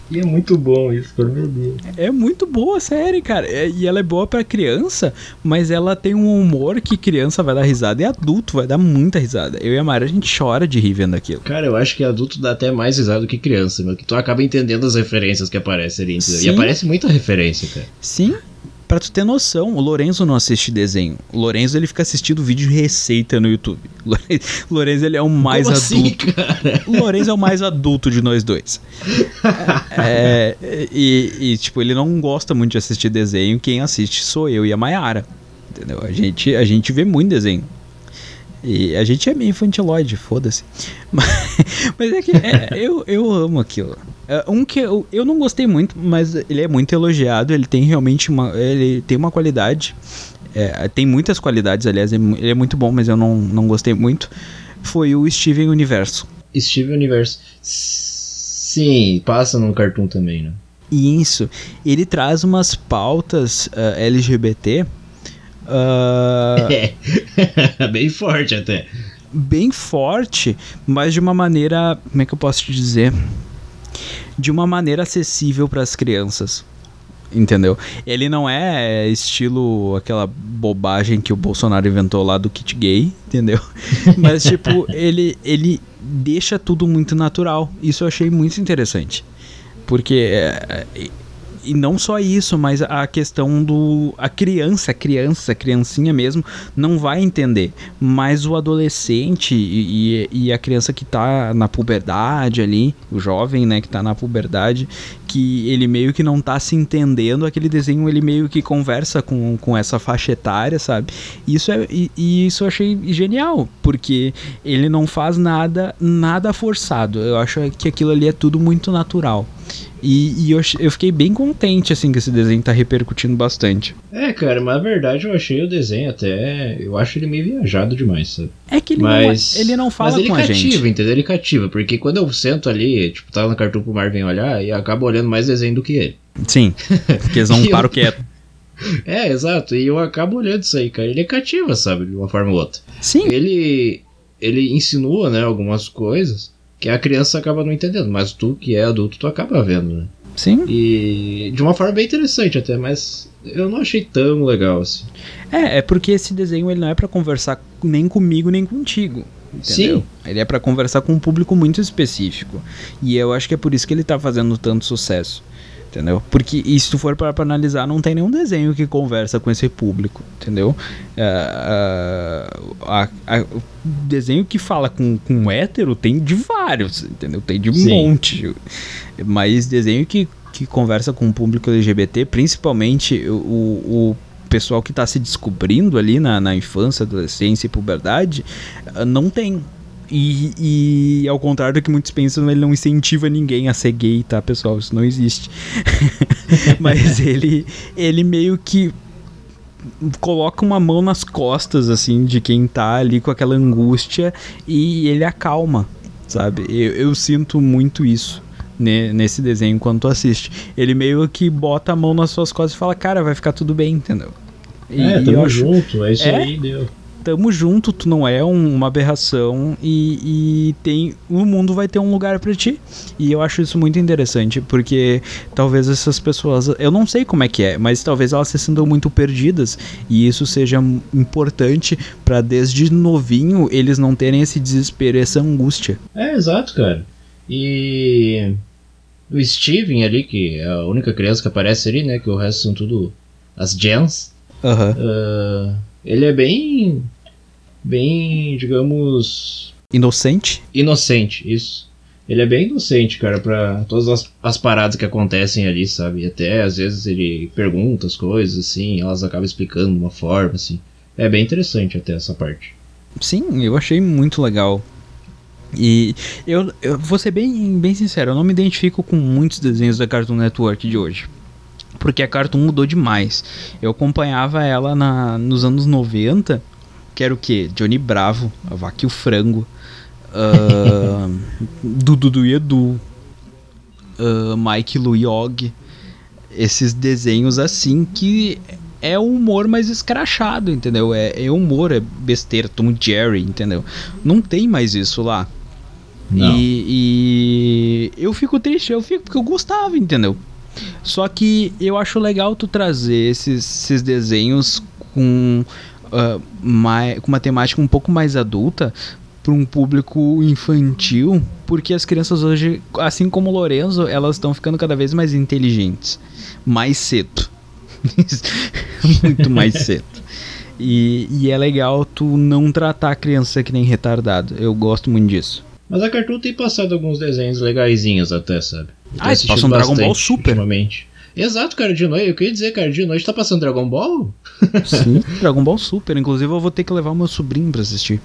e é muito bom isso, por meu Deus. É muito boa a série, cara. É, e ela é boa para criança, mas ela tem um humor que criança vai dar risada e adulto vai dar muita risada. Eu e a Mara, a gente chora de rir vendo aquilo. Cara, eu acho que adulto dá até mais risada do que criança, meu. Que tu acaba entendendo as referências que aparecem ali. E aparece muita referência, cara. Sim. Pra tu ter noção, o Lorenzo não assiste desenho. O Lorenzo ele fica assistindo vídeo de receita no YouTube. O Lorenzo ele é o mais Como assim, adulto. Assim, o Lorenzo é o mais adulto de nós dois. é, e, e, tipo, ele não gosta muito de assistir desenho. Quem assiste sou eu e a Mayara. Entendeu? A gente, a gente vê muito desenho. E a gente é meio infantiloide, foda-se. Mas, mas, é que é, eu, eu amo aquilo. É, um que eu, eu não gostei muito, mas ele é muito elogiado. Ele tem realmente uma, ele tem uma qualidade. É, tem muitas qualidades, aliás, ele é muito bom, mas eu não, não gostei muito. Foi o Steven Universo. Steven Universo. Sim, passa no cartoon também, né? Isso. Ele traz umas pautas uh, LGBT Uh... É. bem forte até. Bem forte, mas de uma maneira. Como é que eu posso te dizer? De uma maneira acessível para as crianças. Entendeu? Ele não é estilo aquela bobagem que o Bolsonaro inventou lá do kit gay, entendeu? Mas, tipo, ele, ele deixa tudo muito natural. Isso eu achei muito interessante. Porque é, e não só isso, mas a questão do. A criança, a criança, a criancinha mesmo, não vai entender. Mas o adolescente e, e, e a criança que tá na puberdade ali, o jovem, né, que tá na puberdade, que ele meio que não tá se entendendo, aquele desenho ele meio que conversa com, com essa faixa etária, sabe? Isso é, e, e, isso eu achei genial, porque ele não faz nada, nada forçado. Eu acho que aquilo ali é tudo muito natural. E, e eu, eu, fiquei bem contente, assim, que esse desenho tá repercutindo bastante. É, cara, mas na verdade eu achei o desenho até. Eu acho ele meio viajado demais, sabe? É que ele, mas, não, ele não fala mas ele com cativa, a gente. entendeu? Ele cativa, porque quando eu sento ali, tipo, tava no cartão pro Marvin olhar, e acabo olhando mais desenho do que ele. Sim, porque eles não param eu... quieto. É, exato, e eu acabo olhando isso aí, cara. Ele é cativa, sabe, de uma forma ou outra. Sim. Ele, ele insinua, né, algumas coisas que a criança acaba não entendendo, mas tu que é adulto, tu acaba vendo, né? Sim. E de uma forma bem interessante até, mas eu não achei tão legal assim. É, é porque esse desenho ele não é para conversar nem comigo nem contigo. Entendeu? Sim. Ele é para conversar com um público muito específico. E eu acho que é por isso que ele tá fazendo tanto sucesso entendeu? Porque e se tu for para analisar, não tem nenhum desenho que conversa com esse público, entendeu? Uh, uh, o desenho que fala com, com hétero tem de vários, entendeu? Tem de um Sim. monte. Mas desenho que, que conversa com o público LGBT, principalmente o, o pessoal que está se descobrindo ali na, na infância, adolescência e puberdade, ah, não tem. E, e, ao contrário do que muitos pensam, ele não incentiva ninguém a ser gay, tá, pessoal? Isso não existe. Mas ele, ele meio que coloca uma mão nas costas, assim, de quem tá ali com aquela angústia e ele acalma, sabe? Eu, eu sinto muito isso nesse desenho enquanto assiste. Ele meio que bota a mão nas suas costas e fala, cara, vai ficar tudo bem, entendeu? E, é, tamo junto, é isso é, aí, deu tamo junto, tu não é um, uma aberração e, e, tem o mundo vai ter um lugar para ti. E eu acho isso muito interessante, porque talvez essas pessoas, eu não sei como é que é, mas talvez elas se sintam muito perdidas e isso seja importante para desde novinho eles não terem esse desespero, essa angústia. É, exato, cara. E o Steven ali, que é a única criança que aparece ali, né, que o resto são tudo as gens. Uhum. Uh, ele é bem bem, digamos. Inocente? Inocente, isso. Ele é bem inocente, cara, para todas as, as, paradas que acontecem ali, sabe? E até às vezes ele pergunta as coisas, assim, elas acabam explicando de uma forma, assim. É bem interessante até essa parte. Sim, eu achei muito legal. E eu, eu vou ser bem, bem sincero, eu não me identifico com muitos desenhos da Cartoon Network de hoje. Porque a Cartoon mudou demais. Eu acompanhava ela na, nos anos 90 que era o quê? Johnny Bravo, a Vaca e o Frango, uh, Dudu e Edu, uh, Mike Luyog, esses desenhos assim que é o humor mais escrachado, entendeu? É, é humor, é besteira, Tom Jerry, entendeu? Não tem mais isso lá. E, e, eu fico triste, eu fico porque eu gostava, entendeu? Só que eu acho legal tu trazer esses, esses desenhos com uh, mais, com uma temática um pouco mais adulta para um público infantil, porque as crianças hoje, assim como o Lorenzo, elas estão ficando cada vez mais inteligentes, mais cedo. Muito mais cedo. E, e, é legal tu não tratar a criança que nem retardado. Eu gosto muito disso. Mas a Cartoon tem passado alguns desenhos legaisinhos até, sabe? Ah, eles passam Dragon Ball Super. Ultimamente. Exato, cara, de noite. Eu queria dizer, cara, de noite tá passando Dragon Ball? Sim, Dragon Ball Super. Inclusive, eu vou ter que levar o meu sobrinho pra assistir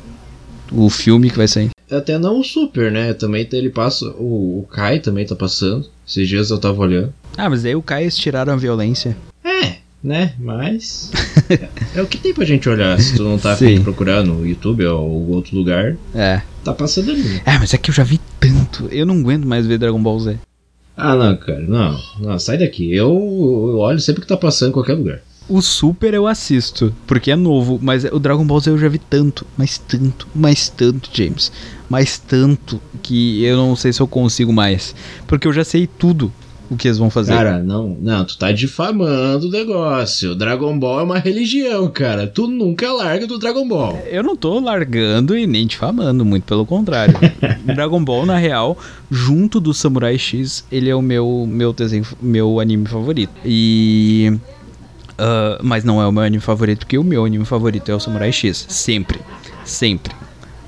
o filme que vai sair. Até não o Super, né? Também ele passa. O, o Kai também tá passando. Esses dias eu tava olhando. Ah, mas aí o Kai tiraram a violência. É, né? Mas. é, o que tem pra gente olhar. Se tu não tá afim procurar no YouTube ou outro lugar. É. Tá passando ali. É, mas é que eu já vi tanto. Eu não aguento mais ver Dragon Ball Z. Ah, não, cara, não, não, sai daqui. Eu, eu olho sempre que tá passando em qualquer lugar. O Super eu assisto, porque é novo, mas o Dragon Ball Z eu já vi tanto, mas tanto, mais tanto, James. Mais tanto que eu não sei se eu consigo mais. Porque eu já sei tudo o que eles vão fazer. Cara, não, não, tu tá difamando o negócio. Dragon Ball é uma religião, cara. Tu nunca larga do Dragon Ball. Eu não tô largando e nem difamando, muito pelo contrário. Dragon Ball, na real, junto do Samurai X, ele é o meu, meu desenho, meu anime favorito. E. Uh, mas não é o meu anime favorito, porque o meu anime favorito é o Samurai X. Sempre. Sempre.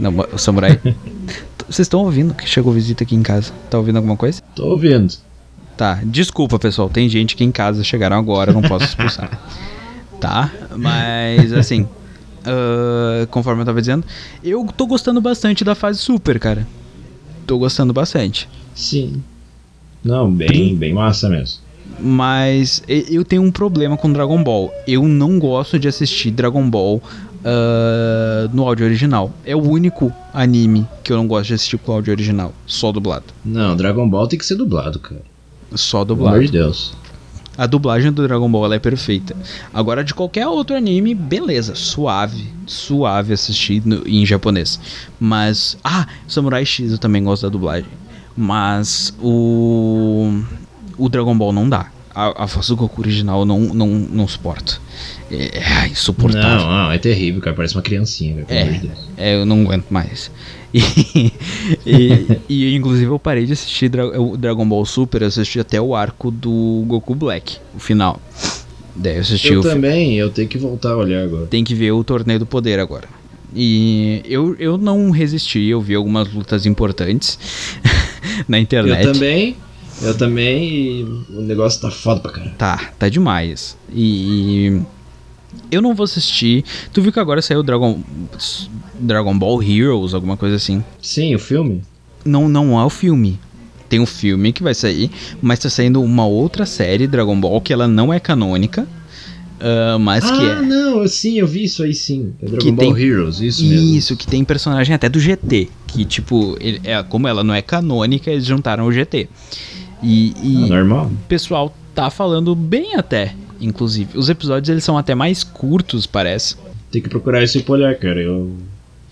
Não, o Samurai. Vocês estão ouvindo que chegou visita aqui em casa? Tá ouvindo alguma coisa? Tô ouvindo. Tá, desculpa pessoal, tem gente que em casa chegaram agora, não posso expulsar. tá, mas assim, uh, conforme eu tava dizendo, eu tô gostando bastante da fase super, cara. Tô gostando bastante. Sim. Não, bem, bem massa mesmo. Mas eu tenho um problema com Dragon Ball. Eu não gosto de assistir Dragon Ball uh, no áudio original. É o único anime que eu não gosto de assistir com áudio original, só dublado. Não, Dragon Ball tem que ser dublado, cara. Só dublado. Pelo amor de Deus. A dublagem do Dragon Ball é perfeita. Agora, de qualquer outro anime, beleza, suave. Suave assistir no, em japonês. Mas. Ah, Samurai X eu também gosto da dublagem. Mas o. o Dragon Ball não dá. A, a voz do Goku original eu não, não, não suporto. É, é insuportável. Não, não, é terrível, cara. Parece uma criancinha, cara, É. de. É, eu não aguento mais. E, e, e, inclusive eu parei de assistir Dra- o Dragon Ball Super, eu assisti até o arco do Goku Black, o final. Daí eu assisti Eu o fi- também, eu tenho que voltar a olhar agora. Tem que ver o Torneio do Poder agora. E eu, eu não resisti, eu vi algumas lutas importantes na internet. Eu também, eu também, e o negócio tá foda pra caralho. Tá, tá demais. E eu não vou assistir. Tu viu que agora saiu Dragon Dragon Ball Heroes, alguma coisa assim. Sim, o filme? Não, não é o filme. Tem um filme que vai sair, mas tá saindo uma outra série Dragon Ball que ela não é canônica, ah, mas ah, que é não, eu- sim, eu vi isso aí sim. É Dragon Que Ball tem- Heroes, isso mesmo. Isso, que tem personagem até do GT. Que, tipo, ele- é, como ela não é canônica, eles juntaram o GT. E, e Ah, normal. o pessoal tá falando bem até, inclusive. Os episódios eles são até mais curtos, parece. Tem que procurar isso e olhar, cara. Eu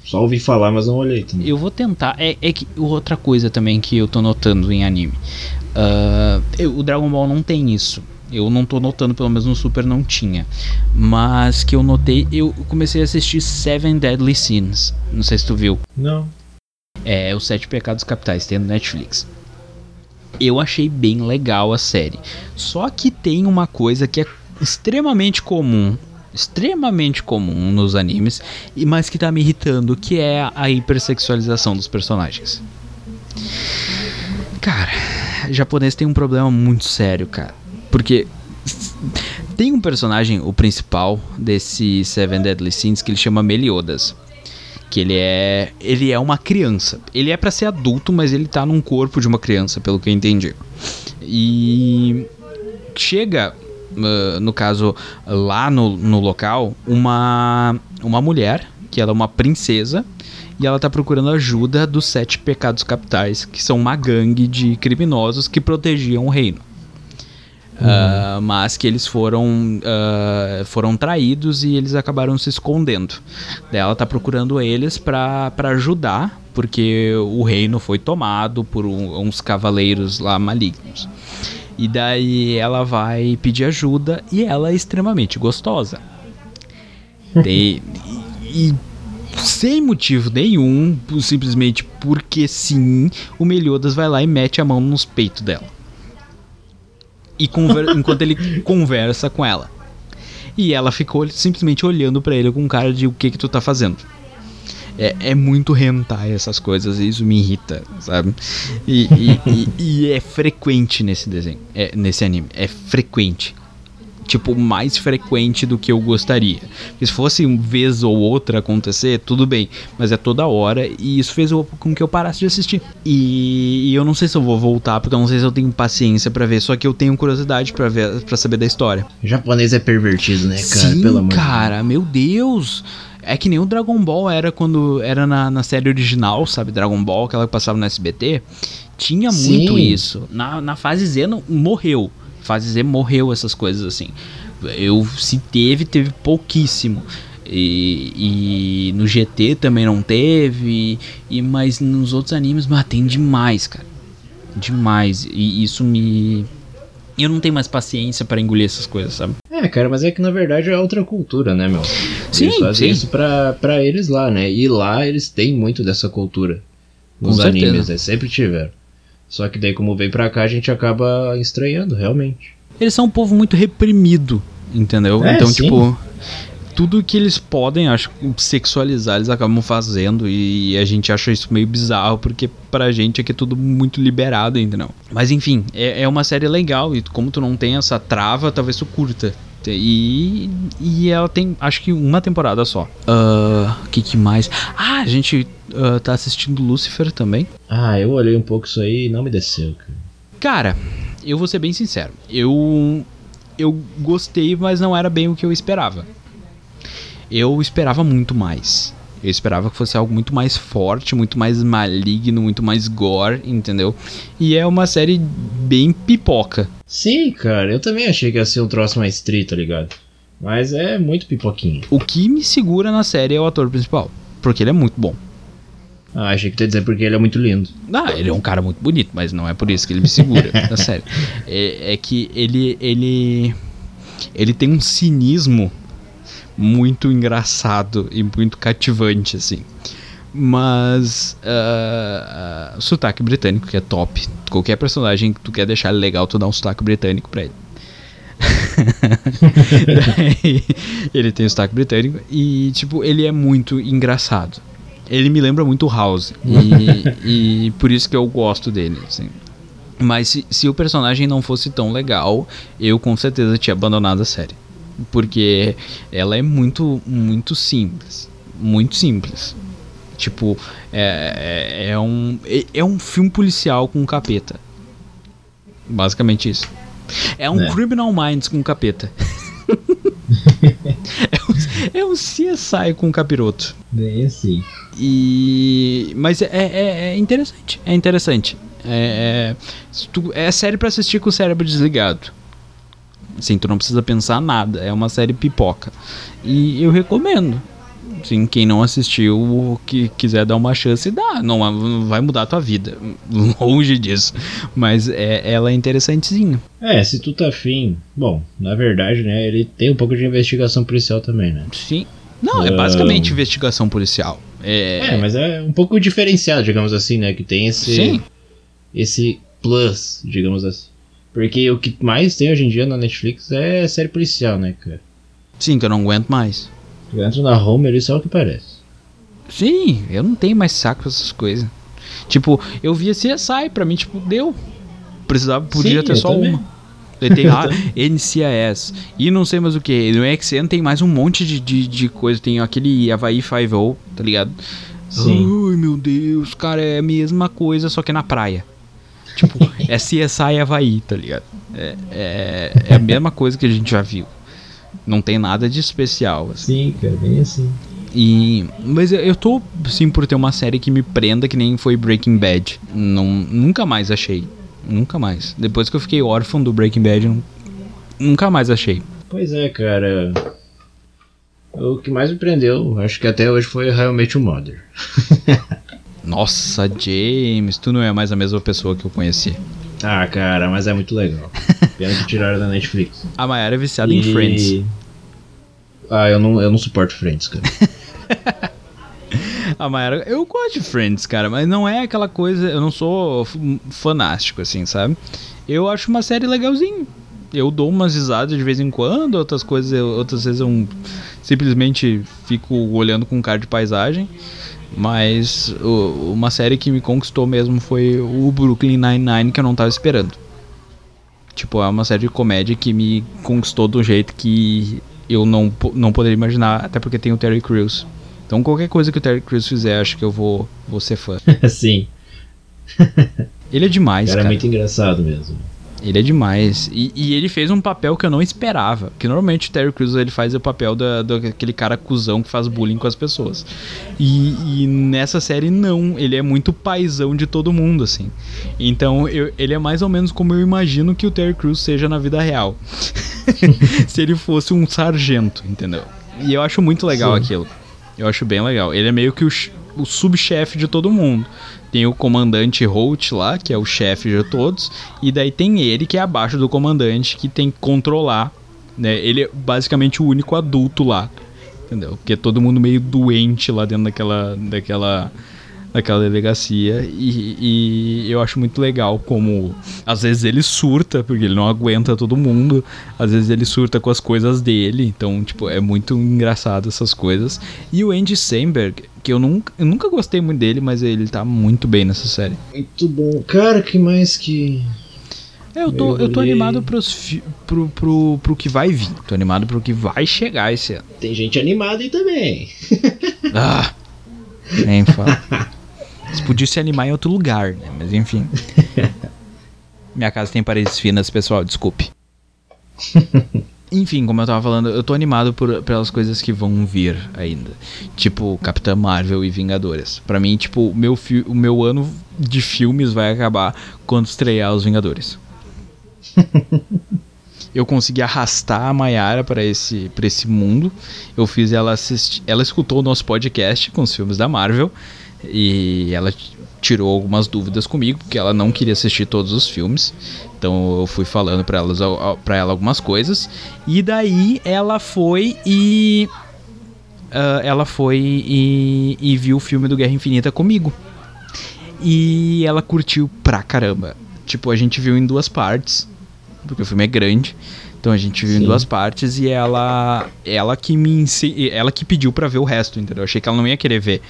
só ouvi falar, mas não olhei também. Eu vou tentar. É, é que outra coisa também que eu tô notando em anime. Ah, eu- o Dragon Ball não tem isso. Eu não tô notando, pelo menos no Super não tinha. Mas que eu notei, eu comecei a assistir Seven Deadly Sins. Não sei se tu viu. Não. É Os Sete Pecados Capitais, tem no Netflix. Eu achei bem legal a série. Só que tem uma coisa que é extremamente comum, extremamente comum nos animes, e mas que tá me irritando, que é a hipersexualização dos personagens. Cara, japonês tem um problema muito sério, cara. Porque tem um personagem, o principal desse Seven Deadly Sins, que ele chama Meliodas que ele é ele é uma criança. Ele é pra ser adulto, mas ele tá num corpo de uma criança, pelo que eu entendi. E chega no caso lá no, no local uma uma mulher que ela é uma princesa e ela tá procurando ajuda dos sete pecados capitais, que são uma gangue de criminosos que protegiam o reino. Ah, mas que eles foram ah, foram traídos e eles acabaram se escondendo. Daí ela tá procurando eles pra pra ajudar, porque o reino foi tomado por um- uns cavaleiros lá malignos. E daí ela vai pedir ajuda e ela é extremamente gostosa. Daí- e, e sem motivo nenhum, simplesmente porque sim, o Meliodas vai lá e mete a mão nos peitos dela e enquanto ele conversa com ela. E ela ficou simplesmente olhando pra ele com cara de o que que tu tá fazendo. É, é muito hentai essas coisas e isso me irrita, sabe? E, e- e- e é frequente nesse desenho, é, nesse anime. É frequente. Tipo, mais frequente do que eu gostaria. Porque se fosse uma vez ou outra acontecer, tudo bem. Mas é toda hora e isso fez com que eu parasse de assistir. E, e eu não sei se eu vou voltar, porque eu não sei se eu tenho paciência pra ver. Só que eu tenho curiosidade pra ver, para saber da história. O japonês é pervertido, né, cara? Sim, Pelo amor de cara, meu Deus. É que nem o Dragon Ball era quando era na, na série original, sabe? Dragon Ball, aquela que passava no SBT. Tinha Sim. muito isso. Na, na fase Z não, morreu. Fase Z morreu essas coisas assim. Eu se teve, teve pouquíssimo. E, e no GT também não teve. E mas nos outros animes, mas tem demais, cara. Demais. E isso me eu não tenho mais paciência pra engolir essas coisas, sabe? É, cara, mas é que na verdade é outra cultura, né, meu? Sim, eles fazem sim. isso pra, pra eles lá, né? E lá eles têm muito dessa cultura. Nos Com certeza. animes, né? Sempre tiveram. Só que daí, como vem pra cá, a gente acaba estranhando, realmente. Eles são um povo muito reprimido, entendeu? É, então, sim. tipo, tudo que eles podem, acho, sexualizar, eles acabam fazendo e a gente acha isso meio bizarro, porque pra gente aqui é tudo muito liberado, entendeu? Mas enfim, é, é uma série legal e como tu não tem essa trava, talvez tu curta. E, e ela tem, acho que uma temporada só. Ah, O que, que mais? Ah, a gente ah, tá assistindo Lucifer também. Ah, eu olhei um pouco isso aí e não me desceu, cara. Cara, eu vou ser bem sincero. Eu eu gostei, mas não era bem o que eu esperava. Eu esperava muito mais. Eu esperava que fosse algo muito mais forte, muito mais maligno, muito mais gore, entendeu? E é uma série bem pipoca. Sim, cara, eu também achei que ia ser um troço mais tri, tá ligado? Mas é muito pipoquinho. O que me segura na série é o ator principal, porque ele é muito bom. Ah, achei que tu ia dizer porque ele é muito lindo. Ah, ele é um cara muito bonito, mas não é por isso que ele me segura. tá sério. É, é que ele, ele. Ele tem um cinismo muito engraçado e muito cativante, assim. Mas uh, uh, sotaque britânico, que é top. Qualquer personagem que tu quer deixar legal, tu dá um sotaque britânico pra ele. ele tem sotaque britânico e, tipo, ele é muito engraçado. Ele me lembra muito House. E, e por isso que eu gosto dele, assim. Mas se, se o personagem não fosse tão legal, eu com certeza tinha abandonado a série. Porque ela é muito, muito simples. Muito simples. Tipo, é, é, é um, é, é, um filme policial com capeta. Basicamente isso. É um é. Criminal Minds com capeta. é, um, é um CSI com capiroto. Bem assim. E. Mas é, é, é interessante. É interessante. É, é, é série para assistir com o cérebro desligado. Assim, tu não precisa pensar nada. É uma série pipoca. E eu recomendo. Sim, quem não assistiu, que quiser dar uma chance, dá. Não vai mudar a tua vida. Longe disso. Mas é, ela é interessantezinha. É, se tu tá afim. Bom, na verdade, né? Ele tem um pouco de investigação policial também, né? Sim. Não, é basicamente investigação policial. É... é, mas é um pouco diferenciado, digamos assim, né? Que tem esse. Sim. Esse plus, digamos assim. Porque o que mais tem hoje em dia na Netflix é série policial, né, cara? Sim, que eu não aguento mais. Eu entro na Homer e só o que parece. Sim, eu não tenho mais saco pra essas coisas. Tipo, eu via CSI, pra mim, tipo, deu. Precisava, podia Sim, ter só também. uma. Ele tem lá NCIS. E não sei mais o que. No XN tem mais um monte de, de, de coisa. Tem aquele Havaí 5 tá ligado? Sim. Ai meu Deus, cara, é a mesma coisa, só que na praia. Tipo, é CSI Havaí, tá ligado? É, é, é a mesma coisa que a gente já viu. Não tem nada de especial. Assim. Sim, cara, bem assim. E, mas eu tô, sim, por ter uma série que me prenda, que nem foi Breaking Bad. Não, nunca mais achei. Nunca mais. Depois que eu fiquei órfão do Breaking Bad, nunca mais achei. Pois é, cara. O que mais me prendeu, acho que até hoje foi realmente o Mother. Nossa, James, tu não é mais a mesma pessoa que eu conheci. Ah, cara, mas é muito legal. Pena que tiraram da Netflix. A Mayara é viciada e... em Friends. Ah, eu não, eu não suporto Friends, cara. a Mayara, eu gosto de Friends, cara, mas não é aquela coisa. Eu não sou fanático, assim, sabe? Eu acho uma série legalzinha. Eu dou umas risadas de vez em quando, outras coisas, eu, outras vezes eu simplesmente fico olhando com cara de paisagem. Mas o, uma série que me conquistou mesmo foi o Brooklyn Nine-Nine, que eu não tava esperando. Tipo, é uma série de comédia que me conquistou do jeito que eu não, não poderia imaginar, até porque tem o Terry Crews. Então qualquer coisa que o Terry Crews fizer, acho que eu vou, vou ser fã. Sim. Ele é demais, cara. Era muito engraçado mesmo. Ele é demais. E, e, ele fez um papel que eu não esperava. Que normalmente o Terry Crews ele faz o papel da, daquele cara cuzão que faz bullying com as pessoas. E, e, nessa série, não. Ele é muito paizão de todo mundo, assim. Então, eu, ele é mais ou menos como eu imagino que o Terry Crews seja na vida real. Se ele fosse um sargento, entendeu? E eu acho muito legal Sim. aquilo. Eu acho bem legal. Ele é meio que o, o subchefe de todo mundo. Tem o comandante Holt lá, que é o chefe de todos, e daí tem ele que é abaixo do comandante que tem que controlar, né? Ele é basicamente o único adulto lá, entendeu? Porque é todo mundo meio doente lá dentro daquela daquela naquela delegacia e, e, eu acho muito legal como às vezes ele surta porque ele não aguenta todo mundo às vezes ele surta com as coisas dele então tipo é muito engraçado essas coisas e o Andy Samberg que eu nunca, eu nunca gostei muito dele mas ele tá muito bem nessa série muito bom cara que mais que é, eu tô, eu, tô animado pros, pro, pro, pro que vai vir. Tô animado pro que vai chegar esse ano. Tem gente animada aí também. ah! Nem fala. Você podia se animar em outro lugar, né? Mas enfim. Minha casa tem paredes finas, pessoal, desculpe. Enfim, como eu tava falando, eu tô animado por, pelas coisas que vão vir ainda. Tipo, Capitã Marvel e Vingadores. Para mim, tipo, o meu, o meu ano de filmes vai acabar quando estrear os Vingadores. eu consegui arrastar a Mayara para esse, pra esse mundo. Eu fiz ela assistir. Ela escutou o nosso podcast com os filmes da Marvel E ela tirou algumas dúvidas comigo, porque ela não queria assistir todos os filmes. Então eu fui falando para elas para ela algumas coisas e daí ela foi e uh, ela foi e, e viu o filme do Guerra Infinita comigo. E ela curtiu pra caramba. Tipo, a gente viu em duas partes, porque o filme é grande. Então a gente viu Sim. em duas partes e ela ela que me ela que pediu para ver o resto, entendeu? Eu achei que ela não ia querer ver.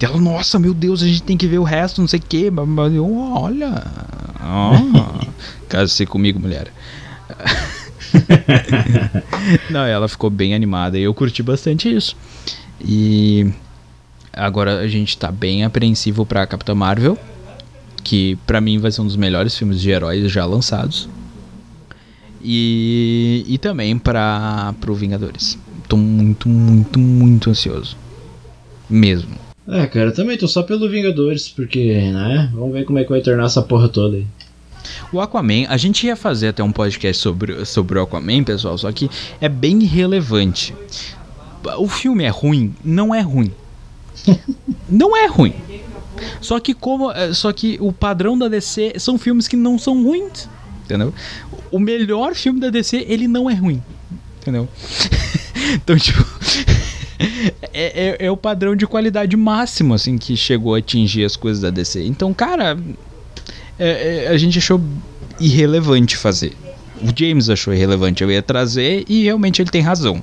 Ela, nossa, meu Deus, a gente tem que ver o resto, não sei o quê. Eu, olha. Oh, case comigo, mulher. não, ela ficou bem animada e eu curti bastante isso. E agora a gente tá bem apreensivo pra Capitã Marvel, que para mim vai ser um dos melhores filmes de heróis já lançados. E, e também para pro Vingadores. Tô muito, muito, muito ansioso. Mesmo. É, cara, eu também tô só pelo Vingadores, porque, né? Vamos ver como é que vai tornar essa porra toda aí. O Aquaman, a gente ia fazer até um podcast sobre, sobre o Aquaman, pessoal, só que é bem irrelevante. O filme é ruim? Não é ruim. não é ruim. Só que como, é, só que o padrão da DC são filmes que não são ruins, entendeu? O melhor filme da DC, ele não é ruim, entendeu? então, tipo, é, é, é, o padrão de qualidade máximo, assim, que chegou a atingir as coisas da DC. Então, cara, é, é, a gente achou irrelevante fazer. O James achou irrelevante eu ia trazer e realmente ele tem razão.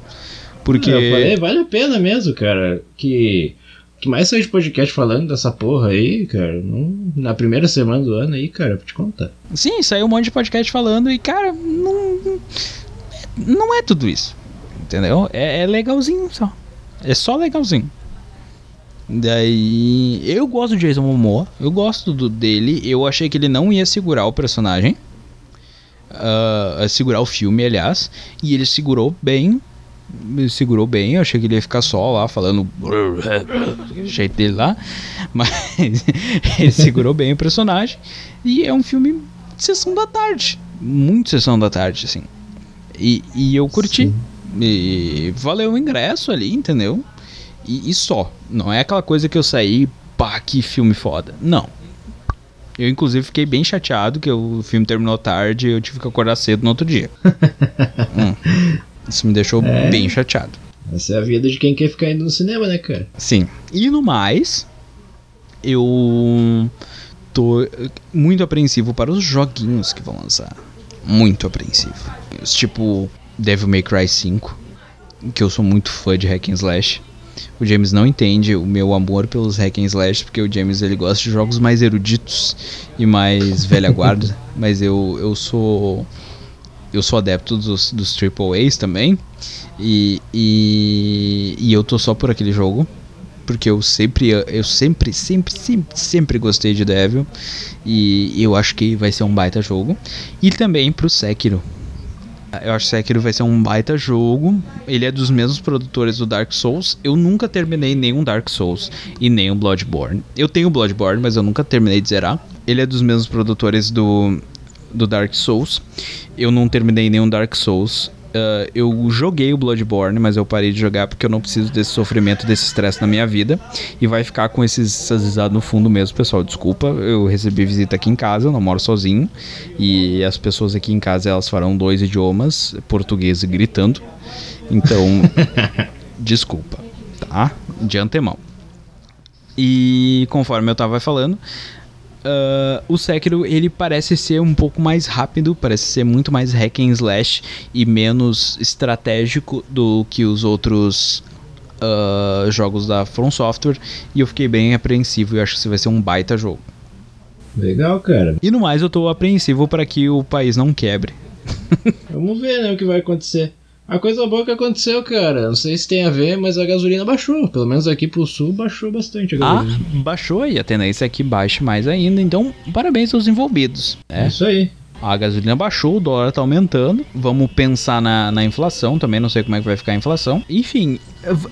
Porque. Falei, vale a pena mesmo, cara. Que. Que mais saiu de podcast falando dessa porra aí, cara. na primeira semana do ano aí, cara, pra te contar. Sim, saiu um monte de podcast falando e, cara, não. Não é tudo isso. Entendeu? É, é legalzinho só. É só legalzinho. Daí. Eu gosto do Jason Momoa. Eu gosto do, dele. Eu achei que ele não ia segurar o personagem. Uh, segurar o filme, aliás. E ele segurou bem. Segurou bem. Eu achei que ele ia ficar só lá falando. jeito dele lá. Mas ele segurou bem o personagem. E é um filme de sessão da tarde. Muito sessão da tarde, assim. E, e eu curti. Sim. E valeu o ingresso ali, entendeu? E, e, só. Não é aquela coisa que eu saí, pá, que filme foda. Não. Eu, inclusive, fiquei bem chateado que o filme terminou tarde e eu tive que acordar cedo no outro dia. hum. Isso me deixou é. bem chateado. Essa é a vida de quem quer ficar indo no cinema, né, cara? Sim. E no mais, eu tô muito apreensivo para os joguinhos que vão lançar. Muito apreensivo. Tipo, Devil May Cry 5, que eu sou muito fã de hack and slash. O James não entende o meu amor pelos hack and slash, porque o James ele gosta de jogos mais eruditos e mais velha guarda, mas eu, eu sou eu sou adepto dos, dos triple A's também. E, e, e eu tô só por aquele jogo, porque eu sempre eu sempre sempre sempre sempre gostei de Devil e eu acho que vai ser um baita jogo. E também pro Sekiro, eu acho que Sekiro vai ser um baita jogo. Ele é dos mesmos produtores do Dark Souls. Eu nunca terminei nenhum Dark Souls e nem o Bloodborne. Eu tenho Bloodborne, mas eu nunca terminei de zerar. Ele é dos mesmos produtores do, do Dark Souls. Eu não terminei nenhum Dark Souls. Uh, eu joguei o Bloodborne, mas eu parei de jogar porque eu não preciso desse sofrimento, desse estresse na minha vida. E vai ficar com esses, risadas no fundo mesmo, pessoal. Desculpa, eu recebi visita aqui em casa, eu não moro sozinho. E as pessoas aqui em casa elas farão dois idiomas, português e gritando. Então, desculpa, tá? De antemão. E conforme eu tava falando, uh, o Sekiro ele parece ser um pouco mais rápido, parece ser muito mais hack and slash e menos estratégico do que os outros uh, jogos da From Software. E eu fiquei bem apreensivo e acho que isso vai ser um baita jogo. Legal, cara. E no mais, eu tô apreensivo para que o país não quebre. Vamos ver, né, o que vai acontecer. A coisa boa que aconteceu, cara, não sei se tem a ver, mas a gasolina baixou. Pelo menos aqui pro sul baixou bastante a gasolina. Ah, baixou e a tendência é que baixe mais ainda. Então, parabéns aos envolvidos. É isso aí. A gasolina baixou, o dólar tá aumentando. Vamos pensar na, na inflação também, não sei como é que vai ficar a inflação. Enfim,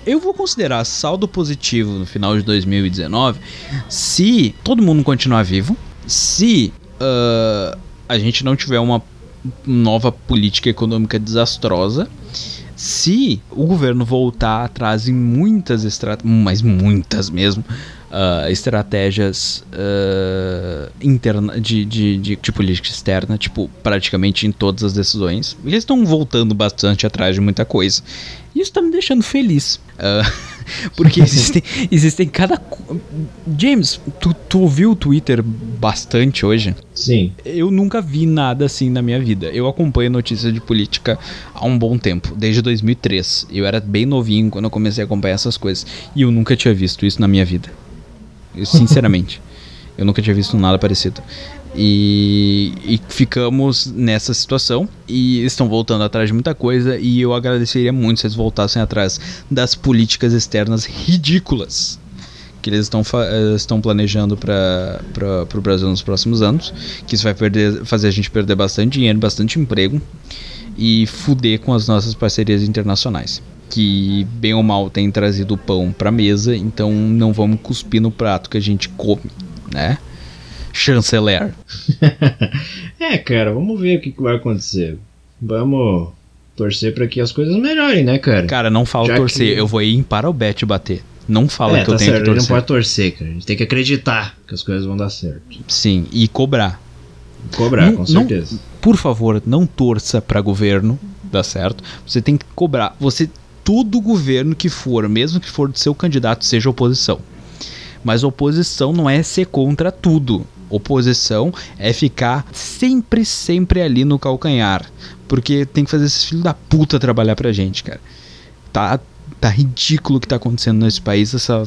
eu vou considerar saldo positivo no final de 2019 se todo mundo continuar vivo, se uh, a gente não tiver uma nova política econômica desastrosa se o governo voltar atrás em muitas estratégias, mas muitas mesmo, uh, estratégias uh, interna de, de, de, de, política externa, tipo, praticamente em todas as decisões. Eles estão voltando bastante atrás de muita coisa. E isso tá me deixando feliz. Uh, porque existem, existem cada. James, tu, tu ouviu o Twitter bastante hoje? Sim. Eu nunca vi nada assim na minha vida. Eu acompanho notícias de política há um bom tempo, desde 2003. Eu era bem novinho quando eu comecei a acompanhar essas coisas. E eu nunca tinha visto isso na minha vida. Sinceramente. eu nunca tinha visto nada parecido. E, e, ficamos nessa situação e estão voltando atrás de muita coisa e eu agradeceria muito se eles voltassem atrás das políticas externas ridículas que eles estão, eh, estão planejando para o Brasil nos próximos anos, que isso vai perder, fazer a gente perder bastante dinheiro, bastante emprego e fuder com as nossas parcerias internacionais. Que bem ou mal tem trazido pão para mesa, então não vamos cuspir no prato que a gente come, né? chanceler. é, cara, vamos ver o que, que vai acontecer. Vamos torcer para que as coisas melhorem, né, cara? Cara, não fala Já torcer, que... eu vou ir para o bet bater. Não fala é, que tá eu tenho certo, que torcer. não pode torcer, cara. A gente tem que acreditar que as coisas vão dar certo. Sim, e cobrar. Cobrar, não, com certeza. Não, por favor, não torça para governo, dá certo? Você tem que cobrar. Você todo governo que for, mesmo que for do seu candidato, seja oposição. Mas oposição não é ser contra tudo oposição é ficar sempre, sempre ali no calcanhar. Porque tem que fazer esses filhos da puta trabalhar pra gente, cara. Tá, tá ridículo o que tá acontecendo nesse país, essa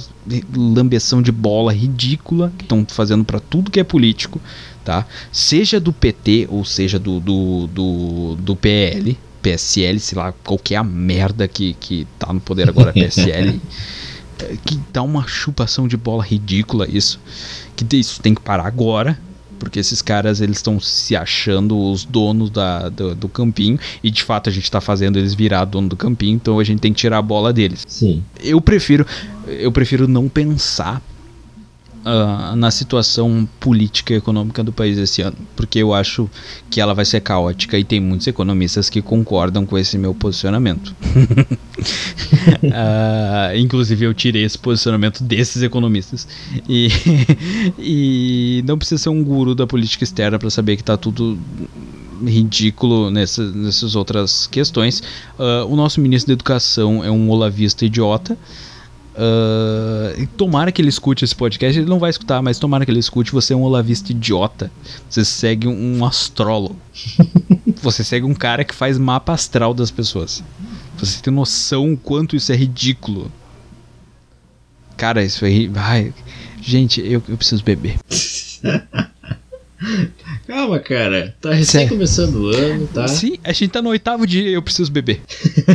lambeção de bola ridícula que estão fazendo para tudo que é político, tá? Seja do PT ou seja do, do, do, do PL, PSL, sei lá, qualquer a merda que, que tá no poder agora, PSL. que dá uma chupação de bola ridícula isso que isso tem que parar agora, porque esses caras eles estão se achando os donos da, do, do, campinho e de fato a gente está fazendo eles virar dono do campinho, então a gente tem que tirar a bola deles. Sim. Eu prefiro eu prefiro não pensar uh, na situação política e econômica do país esse ano, porque eu acho que ela vai ser caótica e tem muitos economistas que concordam com esse meu posicionamento. uh, inclusive eu tirei esse posicionamento desses economistas e, e não precisa ser um guru da política externa para saber que está tudo ridículo nessas, nessas outras questões. Uh, o nosso ministro da Educação é um olavista idiota. Uh, tomara que ele escute esse podcast. Ele não vai escutar, mas tomara que ele escute. Você é um olavista idiota. Você segue um, astrólogo. você segue um cara que faz mapa astral das pessoas. Você tem noção o quanto isso é ridículo. Cara, isso aí. Vai. Gente, eu, eu preciso beber. Calma, cara. Tá recém Sério? começando o ano, tá? Sim, a gente tá no oitavo dia e eu preciso beber.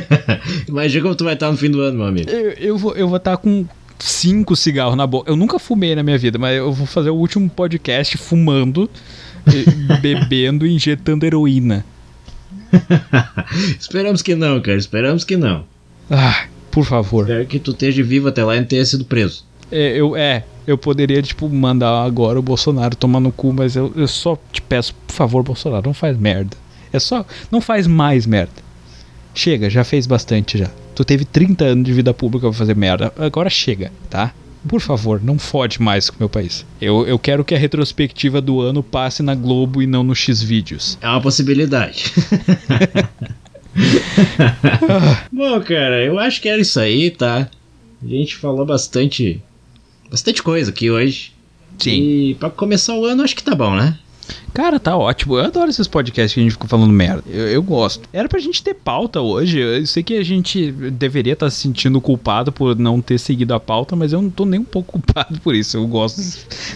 Imagina como tu vai estar no fim do ano, meu amigo. Eu, eu vou eu vou estar com cinco cigarros na boca. Eu nunca fumei na minha vida, mas eu vou fazer o último podcast fumando, bebendo e injetando heroína. Esperamos que não, cara. Esperamos que não. Ah, por favor. Espero que tu esteja vivo até lá e não tenha sido preso. É, eu, é, eu poderia, tipo, mandar agora o Bolsonaro tomar no cu, mas eu, eu só te peço, por favor, Bolsonaro, não faz merda. É só. Não faz mais merda. Chega, já fez bastante já. Tu teve 30 anos de vida pública pra fazer merda. Agora chega, tá? Por favor, não fode mais com o meu país. Eu, eu quero que a retrospectiva do ano passe na Globo e não no X-Vídeos. É uma possibilidade. Bom, cara, eu acho que era isso aí, tá? A gente falou bastante bastante coisa aqui hoje. Sim. E pra começar o ano, acho que tá bom, né? Cara, tá ótimo. Eu adoro esses podcasts que a gente fica falando merda. Eu, eu, gosto. Era pra gente ter pauta hoje. Eu sei que a gente deveria estar tá se sentindo culpado por não ter seguido a pauta, mas eu não tô nem um pouco culpado por isso. Eu gosto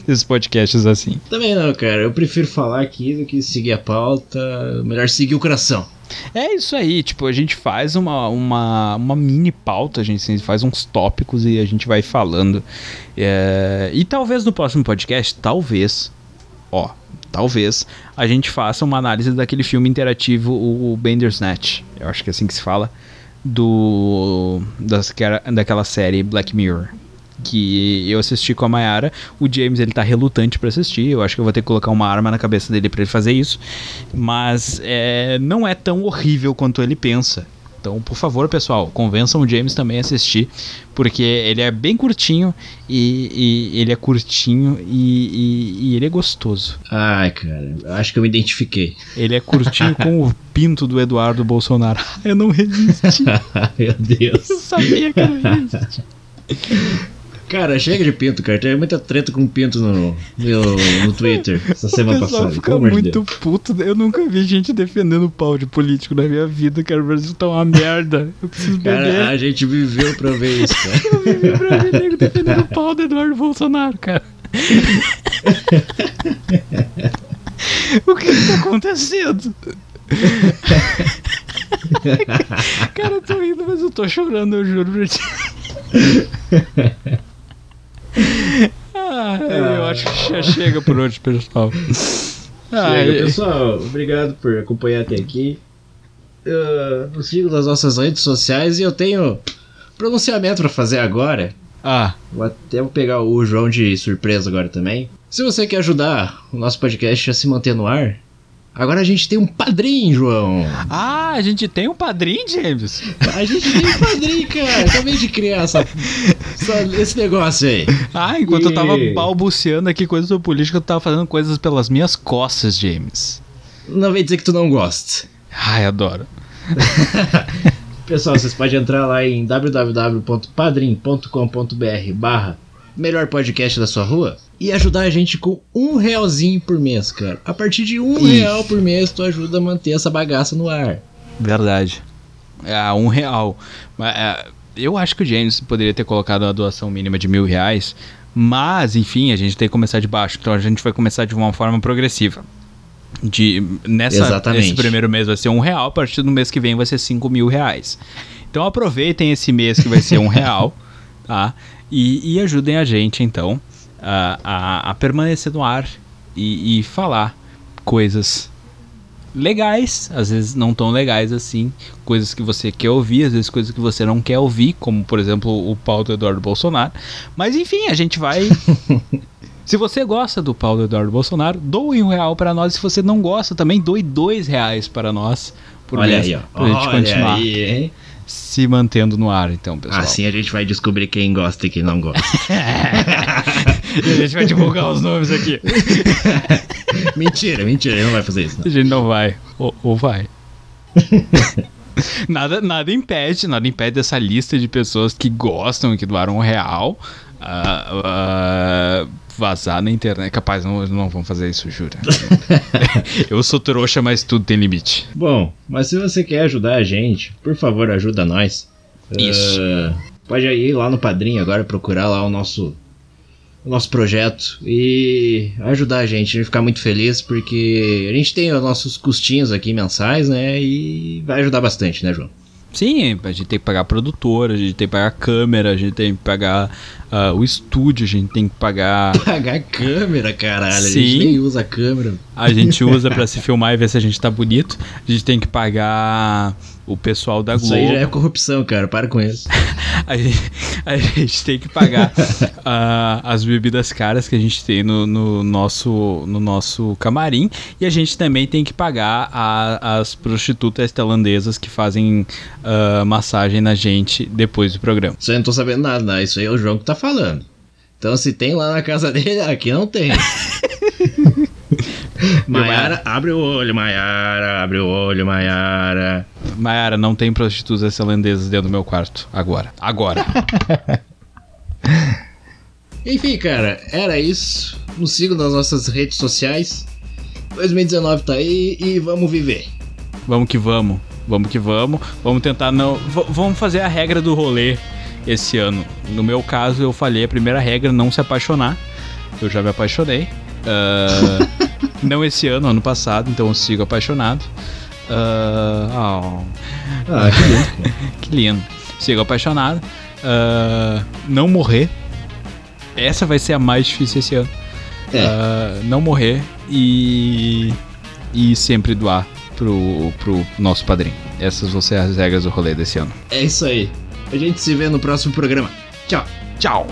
desses podcasts assim. Também não, cara. Eu prefiro falar aqui do que seguir a pauta. Melhor seguir o coração. É isso aí, tipo, a gente faz uma, uma, uma mini pauta, a gente faz uns tópicos e a gente vai falando. É, e talvez no próximo podcast, talvez, ó, talvez a gente faça uma análise daquele filme interativo, o Bandersnatch, eu acho que é assim que se fala, do das, daquela série Black Mirror que eu assisti com a Mayara. O James ele tá relutante para assistir. Eu acho que eu vou ter que colocar uma arma na cabeça dele para ele fazer isso. Mas é, não é tão horrível quanto ele pensa. Então, por favor, pessoal, convençam o James também a assistir, porque ele é bem curtinho e, e ele é curtinho e, e, e, ele é gostoso. Ai, cara, acho que eu me identifiquei. Ele é curtinho com o pinto do Eduardo Bolsonaro. Eu não resisti. Meu Deus. Eu sabia que eu não resisti. Cara, chega de pinto, cara. Tem muita treta com pinto no, no, no Twitter essa semana passada. Fica muito Deus. puto. Eu nunca vi gente defendendo pau de político na minha vida, cara. O Brasil tá uma merda. Eu preciso cara, beber. a gente viveu pra ver isso, cara. eu vivi pra ver nego defendendo o pau do Eduardo Bolsonaro, cara. o que que tá acontecendo? cara, eu tô rindo, mas eu tô chorando, eu juro pra ti. ah, eu acho que já chega por hoje, pessoal. Ah, chega, pessoal. Obrigado por acompanhar até aqui. Uh, nos sigam nas nossas redes sociais e eu tenho pronunciamento para fazer agora. Ah. Vou até pegar o João de surpresa agora também. Se você quer ajudar o nosso podcast a se manter no ar, Agora a gente tem um padrinho, João. Ah, a gente tem um padrinho, James? A gente tem um padrinho, cara. Acabei de criar essa, essa, esse negócio aí. Ah, enquanto e... eu tava balbuciando aqui coisas sobre política, eu tava fazendo coisas pelas minhas costas, James. Não vem dizer que tu não gosta. Ai, adoro. Pessoal, vocês podem entrar lá em www.padrim.com.br barra melhor podcast da sua rua e ajudar a gente com um realzinho por mês, cara. A partir de um Isso. real por mês, tu ajuda a manter essa bagaça no ar. Verdade. É, um real. É, eu acho que o James poderia ter colocado uma doação mínima de mil reais, mas, enfim, a gente tem que começar de baixo. Então a gente vai começar de uma forma progressiva. De, nessa, Exatamente. Nesse primeiro mês vai ser um real, a partir do mês que vem vai ser cinco mil reais. Então aproveitem esse mês que vai ser um real, tá? E, e ajudem a gente, então, a, a, a permanecer no ar e, e, falar coisas legais, às vezes não tão legais assim, coisas que você quer ouvir, às vezes coisas que você não quer ouvir, como por exemplo o pau do Eduardo Bolsonaro. Mas enfim, a gente vai. Se você gosta do Paulo Eduardo Bolsonaro, doe um real para nós. Se você não gosta, também doe dois reais para nós por Olha mês. Aí, ó. Pra gente Olha continuar. Aí, hein? se mantendo no ar, então, pessoal. Assim a gente vai descobrir quem gosta e quem não gosta. a gente vai divulgar os nomes aqui. mentira, mentira, ele não vai fazer isso. Não. A gente não vai. Ou, ou vai. nada, nada impede, nada impede dessa lista de pessoas que gostam e que doaram um real. Uh, uh, vazar na internet. Capaz, não, não vão fazer isso, jura. eu sou trouxa, mas tudo tem limite. Bom, mas se você quer ajudar a gente, por favor, ajuda nós. Isso. Uh, pode ir lá no Padrinho agora, procurar lá o nosso o nosso projeto e ajudar a gente, a gente ficar muito feliz porque a gente tem os nossos custinhos aqui mensais, né? E vai ajudar bastante, né, João? Sim, a gente tem que pagar a produtora, a gente tem que pagar a câmera, a gente tem que pagar uh, o estúdio, a gente tem que pagar. Pagar a câmera, caralho. Sim. A gente nem usa a câmera. A gente usa para se filmar e ver se a gente tá bonito. A gente tem que pagar o pessoal da Globo. Isso aí já é corrupção, cara. Para com isso. a, gente, a gente tem que pagar uh, as bebidas caras que a gente tem no, no, nosso, no nosso camarim. E a gente também tem que pagar a, as prostitutas tailandesas que fazem uh, massagem na gente depois do programa. Isso aí eu não tô sabendo nada, né? Isso aí é o João que tá falando. Então se tem lá na casa dele, aqui não tem. Maiara, abre o olho, Maiara, abre o olho, Maiara. Maiara, não tem prostitutas holandesas dentro do meu quarto. Agora. Agora. Enfim, cara, era isso. Nos sigam nas nossas redes sociais. 2019 tá aí e vamos viver. Vamos que vamos. Vamos que vamos. Vamos tentar não. V vamos fazer a regra do rolê esse ano. No meu caso, eu falei a primeira regra: não se apaixonar. Eu já me apaixonei. Uh, não esse ano, ano passado, então eu sigo apaixonado. Uh, oh. Ah, que lindo. que lindo. Sigo apaixonado. Uh, não morrer. Essa vai ser a mais difícil esse ano. É. Uh, não morrer e. E sempre doar pro, pro nosso padrinho. Essas vão ser as regras do rolê desse ano. É isso aí. A gente se vê no próximo programa. Tchau. Tchau.